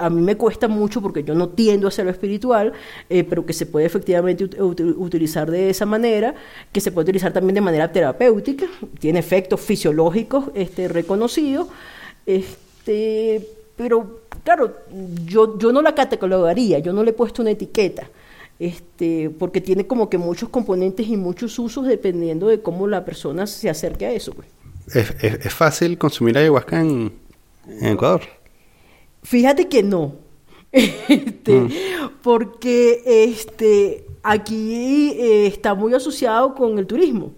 S2: A mí me cuesta mucho porque yo no tiendo a hacerlo espiritual, eh, pero que se puede efectivamente utilizar de esa manera, que se puede utilizar también de manera terapéutica, tiene efectos fisiológicos este, reconocidos, este, pero claro, yo, yo no la catalogaría, yo no le he puesto una etiqueta este, porque tiene como que muchos componentes y muchos usos dependiendo de cómo la persona se acerque a eso. Pues.
S1: ¿Es, fácil consumir ayahuasca en, Ecuador?
S2: Fíjate que no, este, mm. porque este, aquí eh, está muy asociado con el turismo.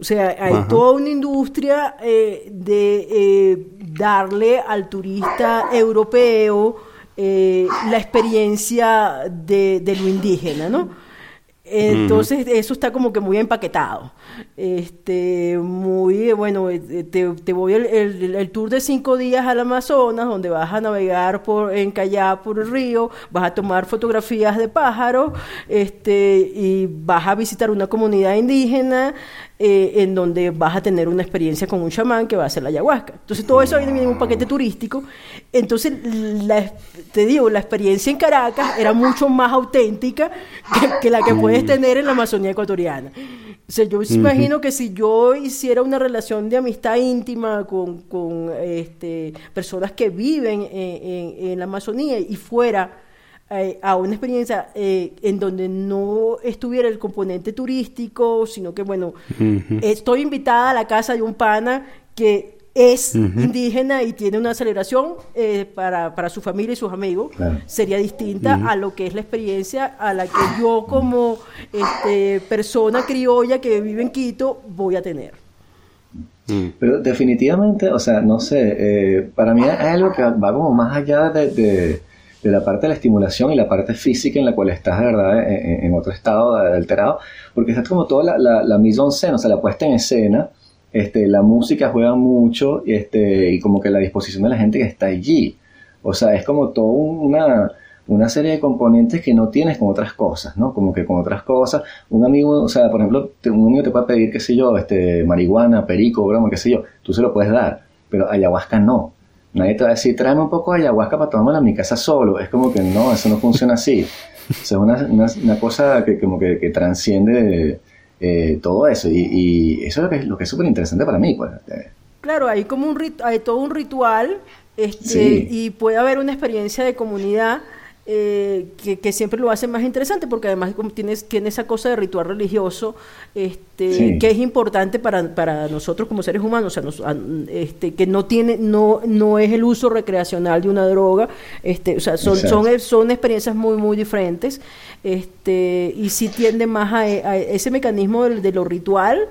S2: O sea, hay toda una industria eh, de eh, darle al turista europeo eh, la experiencia de, de, lo indígena, ¿no? Entonces, eso está como que muy empaquetado. Este, muy, bueno, eh, te, te voy el, el, tour de cinco días al Amazonas, donde vas a navegar por, en por el río, vas a tomar fotografías de pájaros, este, y vas a visitar una comunidad indígena, eh, en donde vas a tener una experiencia con un chamán que va a hacer la ayahuasca. Entonces todo eso viene en un paquete turístico. Entonces, te digo, la experiencia en Caracas era mucho más auténtica que, la que puedes tener en la Amazonía ecuatoriana. O sea, yo imagino que si yo hiciera una relación de amistad íntima con, con este, personas que viven en, en la Amazonía y fuera eh, a una experiencia eh, en donde no estuviera el componente turístico, sino que, bueno, estoy invitada a la casa de un pana que es indígena y tiene una celebración eh, para, para, su familia y sus amigos, sería distinta a lo que es la experiencia a la que yo como este, persona criolla que vive en Quito voy a tener.
S3: Pero definitivamente, o sea, no sé, para mí es algo que va como más allá de de la parte de la estimulación y la parte física en la cual estás, de verdad, en, otro estado alterado, porque estás como toda la, la, mise en scène, o sea, la puesta en escena, este, la música juega mucho este, y como que la disposición de la gente que está allí. O sea, es como toda una, una serie de componentes que no tienes con otras cosas, ¿no? Como que con otras cosas, un amigo, o sea, por ejemplo, un amigo te puede pedir, qué sé yo, este, marihuana, perico, broma, qué sé yo, tú se lo puedes dar, pero ayahuasca no. Nadie te va a decir, tráeme un poco de ayahuasca para tomarla en mi casa solo. Es como que no, eso no funciona así. es una, cosa que como que, transciende eh, todo eso. Y, eso es lo que es súper interesante para mí. Pues.
S2: Claro, hay como un hay todo un ritual este, y puede haber una experiencia de comunidad eh, que, siempre lo hace más interesante porque además tienes, tiene esa cosa de ritual religioso este, que es importante para, para, nosotros como seres humanos, o sea, este, que no tiene, no, no es el uso recreacional de una droga, este, o sea, son, son, son experiencias muy, muy diferentes, este, y sí tiende más a, ese mecanismo de, lo ritual,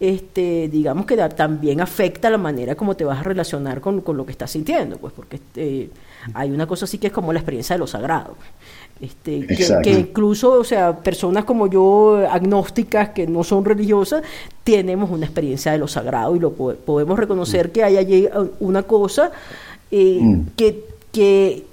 S2: este, digamos que también afecta la manera como te vas a relacionar con, con lo que estás sintiendo, pues porque este, hay una cosa así que es como la experiencia de lo sagrado. Este, que, incluso, o sea, personas como yo, agnósticas, que no son religiosas, tenemos una experiencia de lo sagrado y lo podemos reconocer que hay allí uh, una cosa eh, mm. que, que,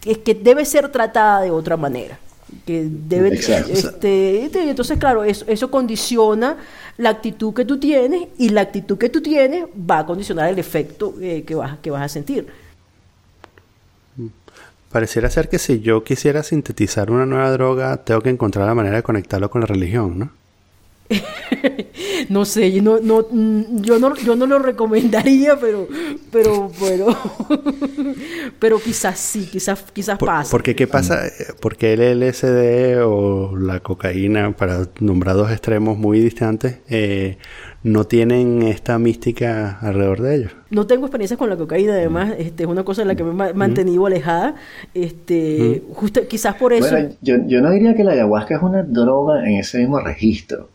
S2: que, debe ser tratada de otra manera. Que debe, este, este, entonces, claro, eso, eso condiciona la actitud que tú tienes y la actitud que tú tienes va a condicionar el efecto eh, que, vas, que vas a sentir.
S1: Pareciera ser que si yo quisiera sintetizar una nueva droga, tengo que encontrar la manera de conectarlo con la religión, ¿no?
S2: no sé, yo no, no, mm, yo no, yo no lo recomendaría, pero, pero, bueno, pero quizás sí, quizás, quizás pasa.
S1: Porque qué pasa, porque el LSD o la cocaína, para nombrar dos extremos muy distantes, eh, no tienen esta mística alrededor de ellos.
S2: No tengo experiencias con la cocaína, además, este, es una cosa en la que me he mantenido alejada, este, justo, quizás por eso.
S3: Bueno, yo, yo no diría que la ayahuasca es una droga en ese mismo registro.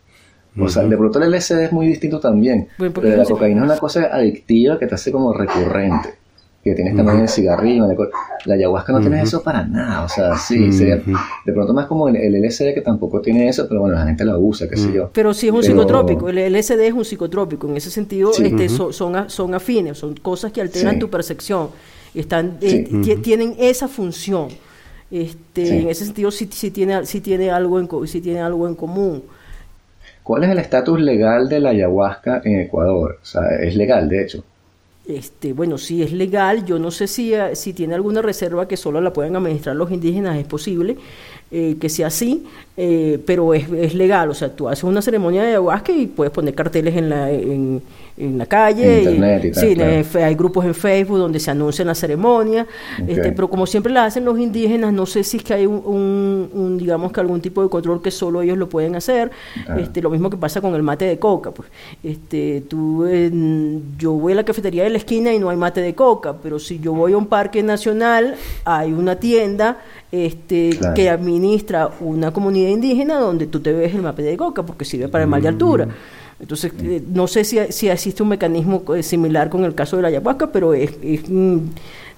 S3: O sea, de pronto el LSD es muy distinto también. pero la cocaína es una cosa adictiva que te hace como recurrente. Que tienes también el cigarrillo, la ayahuasca no tiene eso para nada. O sea, sí, sería de pronto más como el, LSD que tampoco tiene eso, pero bueno, la gente la usa, qué sé yo.
S2: Pero sí es un psicotrópico. El LSD es un psicotrópico. En ese sentido, este, son, son, afines, son cosas que alteran tu percepción. Y están, eh, tienen esa función. Este, En ese sentido, sí, tiene, sí tiene algo en, sí tiene algo en común.
S3: ¿Cuál es el estatus legal de la ayahuasca en Ecuador? O sea, es legal, de hecho.
S2: Este, bueno, sí es legal, yo no sé si, si tiene alguna reserva que solo la puedan administrar los indígenas, es posible, eh, que sea así, eh, pero es, es, legal. O sea, tú haces una ceremonia de ayahuasca y puedes poner carteles en la, en, en la calle.
S3: Internet y, tal,
S2: sí, hay grupos en Facebook donde se anuncian la ceremonia, este, pero como siempre la hacen los indígenas, no sé si es que hay un, un, digamos que algún tipo de control que solo ellos lo pueden hacer. Ah. Este, lo mismo que pasa con el mate de coca. Pues. Este, tú, yo voy a la cafetería de la esquina y no hay mate de coca, pero si yo voy a un parque nacional, hay una tienda este, que administra una comunidad indígena donde tú te ves el mate de coca porque sirve para el mal de altura. Entonces, eh, no sé si, si, existe un mecanismo eh, similar con el caso de la ayahuasca, pero es, mm,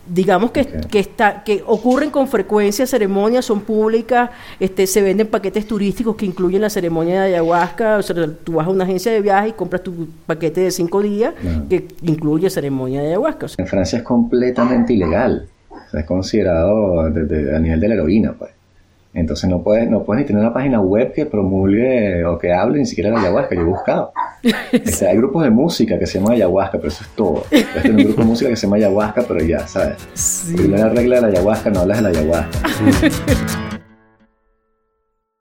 S2: digamos que, que, está, que ocurren con frecuencia ceremonias, son públicas, este, se venden paquetes turísticos que incluyen la ceremonia de ayahuasca, o sea, tú vas a una agencia de viaje y compras tu paquete de cinco días que incluye ceremonia de ayahuasca.
S3: en Francia es completamente ilegal, es considerado a nivel de la heroína, pues. Entonces no puedes, no puedes ni tener una página web que promulgue o que hable ni siquiera de ayahuasca. Yo he buscado. Este, hay grupos de música que se llaman ayahuasca, pero eso es todo. Tener un grupo de música que se llama ayahuasca, pero ya, ¿sabes? Primera regla de la ayahuasca, no hablas de la ayahuasca.